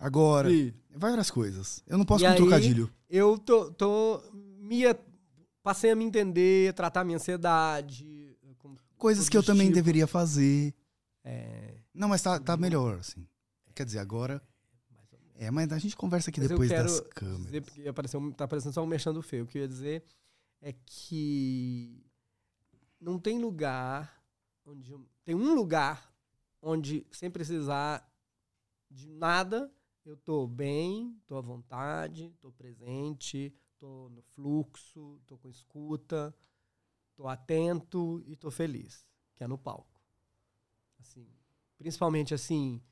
Agora. Sim. Várias coisas. Eu não posso E com aí- trocadilho. Eu tô, tô me, passei a me entender, tratar minha ansiedade. com Coisas que eu os também deveria fazer. É, Não, mas tá, tá melhor, assim. Quer dizer, agora. É, mas a gente conversa aqui Mas depois das dizer, câmeras. porque apareceu, tá aparecendo só um mexendo feio. O que eu ia dizer é que não tem lugar onde. tem um lugar onde, sem precisar de nada, eu tô bem, tô à vontade, tô presente, tô no fluxo, tô com escuta, tô atento e tô feliz, que é no palco. Assim, principalmente assim,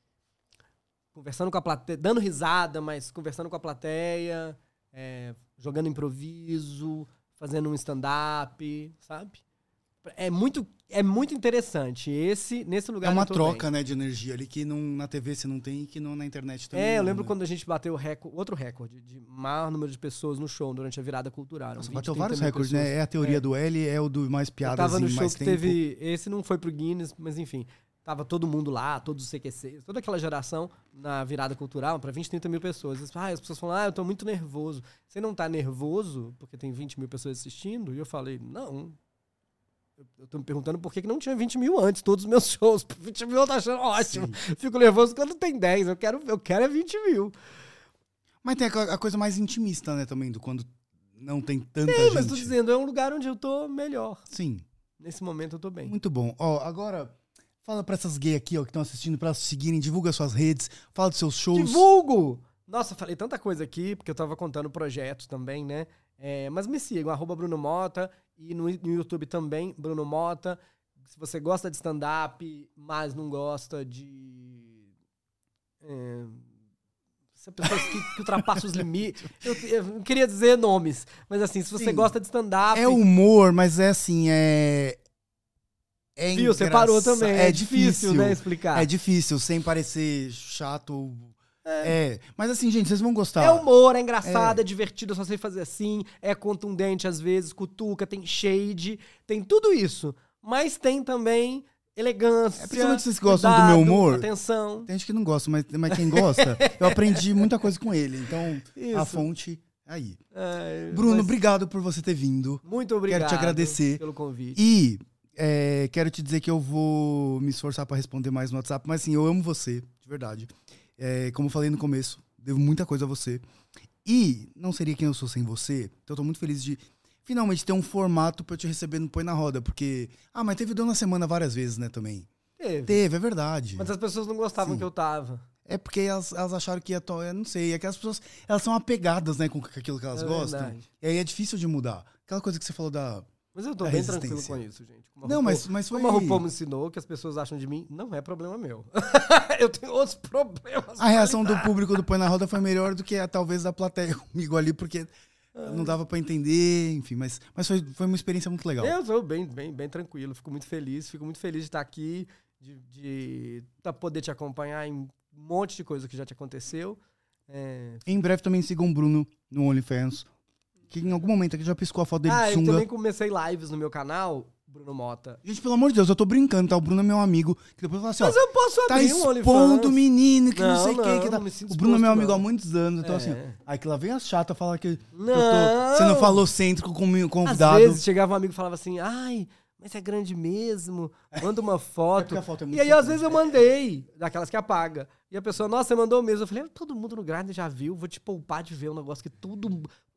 conversando com a plateia, dando risada, mas conversando com a plateia, é, jogando improviso, fazendo um stand-up, sabe? É muito, é muito interessante. Esse, nesse lugar É uma eu troca, bem. né, de energia ali que não, na TV você não tem e que não, na internet também. É, eu lembro né? quando a gente bateu outro recorde de maior número de pessoas no show durante a virada cultural. Nossa, 20, bateu 30 vários recordes, pessoas. né? É a teoria É. do L, é o do mais Eu piadas tava no show que tempo. teve. Esse não foi pro Guinness, mas enfim. Tava todo mundo lá, todos os CQCs, toda aquela geração na virada cultural, pra 20, 30 mil pessoas. Ah, as pessoas falam, ah, eu tô muito nervoso. Você não tá nervoso porque tem 20 mil pessoas assistindo? E eu falei, não. Eu- Eu tô me perguntando por que, que não tinha 20 mil antes, todos os meus shows. 20 mil eu tô achando ótimo. Fico nervoso quando tem 10. Eu quero, eu quero é 20 mil. Mas tem a, co- a coisa mais intimista, né, também, do quando não tem tanta Sim, gente. mas tô dizendo, é um lugar onde eu tô melhor. Sim, Nesse momento eu tô bem. muito bom. Ó, agora, fala pra essas gays aqui, ó, que estão assistindo, pra elas seguirem, divulga suas redes, fala dos seus shows. Divulgo! Nossa, falei tanta coisa aqui, porque eu tava contando projetos também, né? É, mas me sigam, arroba Bruno Mota, e no, no YouTube também, Bruno Mota. Se você gosta de stand-up, mas não gosta de. É, se pessoas que, que ultrapassam os limites. Eu, eu não queria dizer nomes, mas assim, se você Sim. gosta de stand-up. É humor, mas é assim, é. É Viu? Você engraça- parou também. É, É, difícil, né? Explicar. É difícil, sem parecer chato. ou- É. Mas assim, gente, vocês vão gostar. É humor, é engraçado, é. divertido, eu só sei fazer assim, é contundente às vezes, cutuca, tem shade, tem tudo isso. Mas tem também elegância. É, principalmente vocês gostam do cuidado, meu humor. Atenção. Tem gente que não gosta, mas, mas quem gosta, eu aprendi muita coisa com ele. Então, a Isso. fonte aí. É, Bruno, mas obrigado por você ter vindo. Muito obrigado. agradecer. Pelo convite. E é, quero te dizer que eu vou me esforçar pra responder mais no WhatsApp, mas assim, eu amo você, de verdade. É, como eu falei no começo, devo muita coisa a você. E não seria quem eu sou sem você. Então eu tô muito feliz de finalmente ter um formato pra eu te receber no Põe na Roda, porque. Ah, mas teve Dona Semana várias vezes, né, também. Teve. Teve, é verdade. Mas as pessoas não gostavam Sim. que eu tava. É porque elas, elas acharam que ia. To... Eu não sei, é que as pessoas elas são apegadas, né, com aquilo que elas É gostam. verdade. E aí é difícil de mudar. Aquela coisa que você falou da. Mas eu tô A bem tranquilo com isso, gente. Como Não, RuPaul- mas, mas foi. Como a RuPaul me ensinou, que as pessoas acham de mim, não é problema meu. eu tenho outros problemas. A reação do público do Põe na Roda foi melhor do que a, talvez da plateia comigo ali, porque não dava pra entender, enfim, mas, mas foi, foi uma experiência muito legal. Eu sou bem, bem, bem tranquilo, fico muito feliz, fico muito feliz de estar aqui, de, de tá- poder te acompanhar em um monte de coisa que já te aconteceu. É... Em breve também sigam o Bruno no OnlyFans, que em algum momento aqui já piscou a foto dele Ah, de eu sunga. também comecei lives no meu canal, Bruno Mota. Gente, pelo amor de Deus, eu tô brincando, tá? O Bruno é meu amigo, que depois fala assim, ó, Mas eu posso tá abrir um expondo o OnlyFans. menino, que não, Não, sei o que, não, que tá... não O Bruno é meu amigo há não. muitos anos, então É. assim, aí que lá vem as chatas falar que eu tô Não. sendo falocêntrico com o Às convidado. vezes chegava um amigo e falava assim, ai, mas é grande mesmo, manda uma foto. a foto é muito e aí, às vezes, eu mandei, daquelas que apaga. E a pessoa, nossa, você mandou mesmo. Eu falei, "Ah, todo mundo no Grindr já viu, vou te poupar de ver um negócio que todo,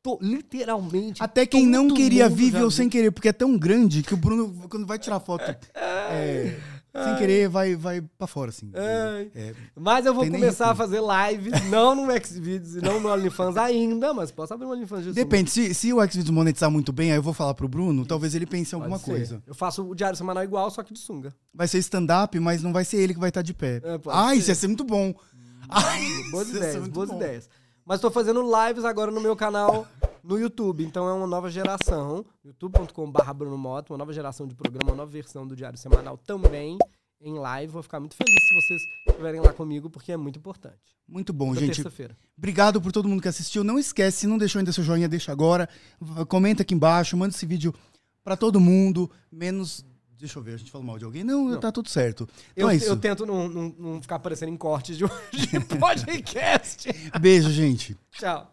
to- literalmente... Até quem não queria viu. sem querer, porque é tão grande que o Bruno, quando vai tirar foto é, sem querer, vai, vai pra fora, assim. Ai. É, Mas eu vou começar a fazer lives, não no Xvideos e não no OnlyFans ainda, mas posso abrir um OnlyFans de Depende, se, se o Xvideos monetizar muito bem, aí eu vou falar pro Bruno, talvez ele pense em alguma coisa. Eu faço o diário semanal igual, só que de sunga. Vai ser stand-up, mas não vai ser ele que vai estar de pé. É, ah, ser. isso ia ser muito bom. Ai, Boas ideias, boas ideias. Mas tô fazendo lives agora no meu canal no YouTube. Então é uma nova geração. youtube.com.br Bruno uma nova geração de programa, uma nova versão do Diário Semanal também em live. Vou ficar muito feliz se vocês estiverem lá comigo, porque é muito importante. Muito bom, Toda gente. terça-feira. Obrigado por todo mundo que assistiu. Não esquece, se não deixou ainda seu joinha, deixa agora. Comenta aqui embaixo, manda esse vídeo pra todo mundo, menos... Deixa eu ver, a gente falou mal de alguém? Não, Não. tá tudo certo. Então Eu, é isso. eu tento não, não, não ficar aparecendo em cortes de, de podcast. Beijo, gente. Tchau.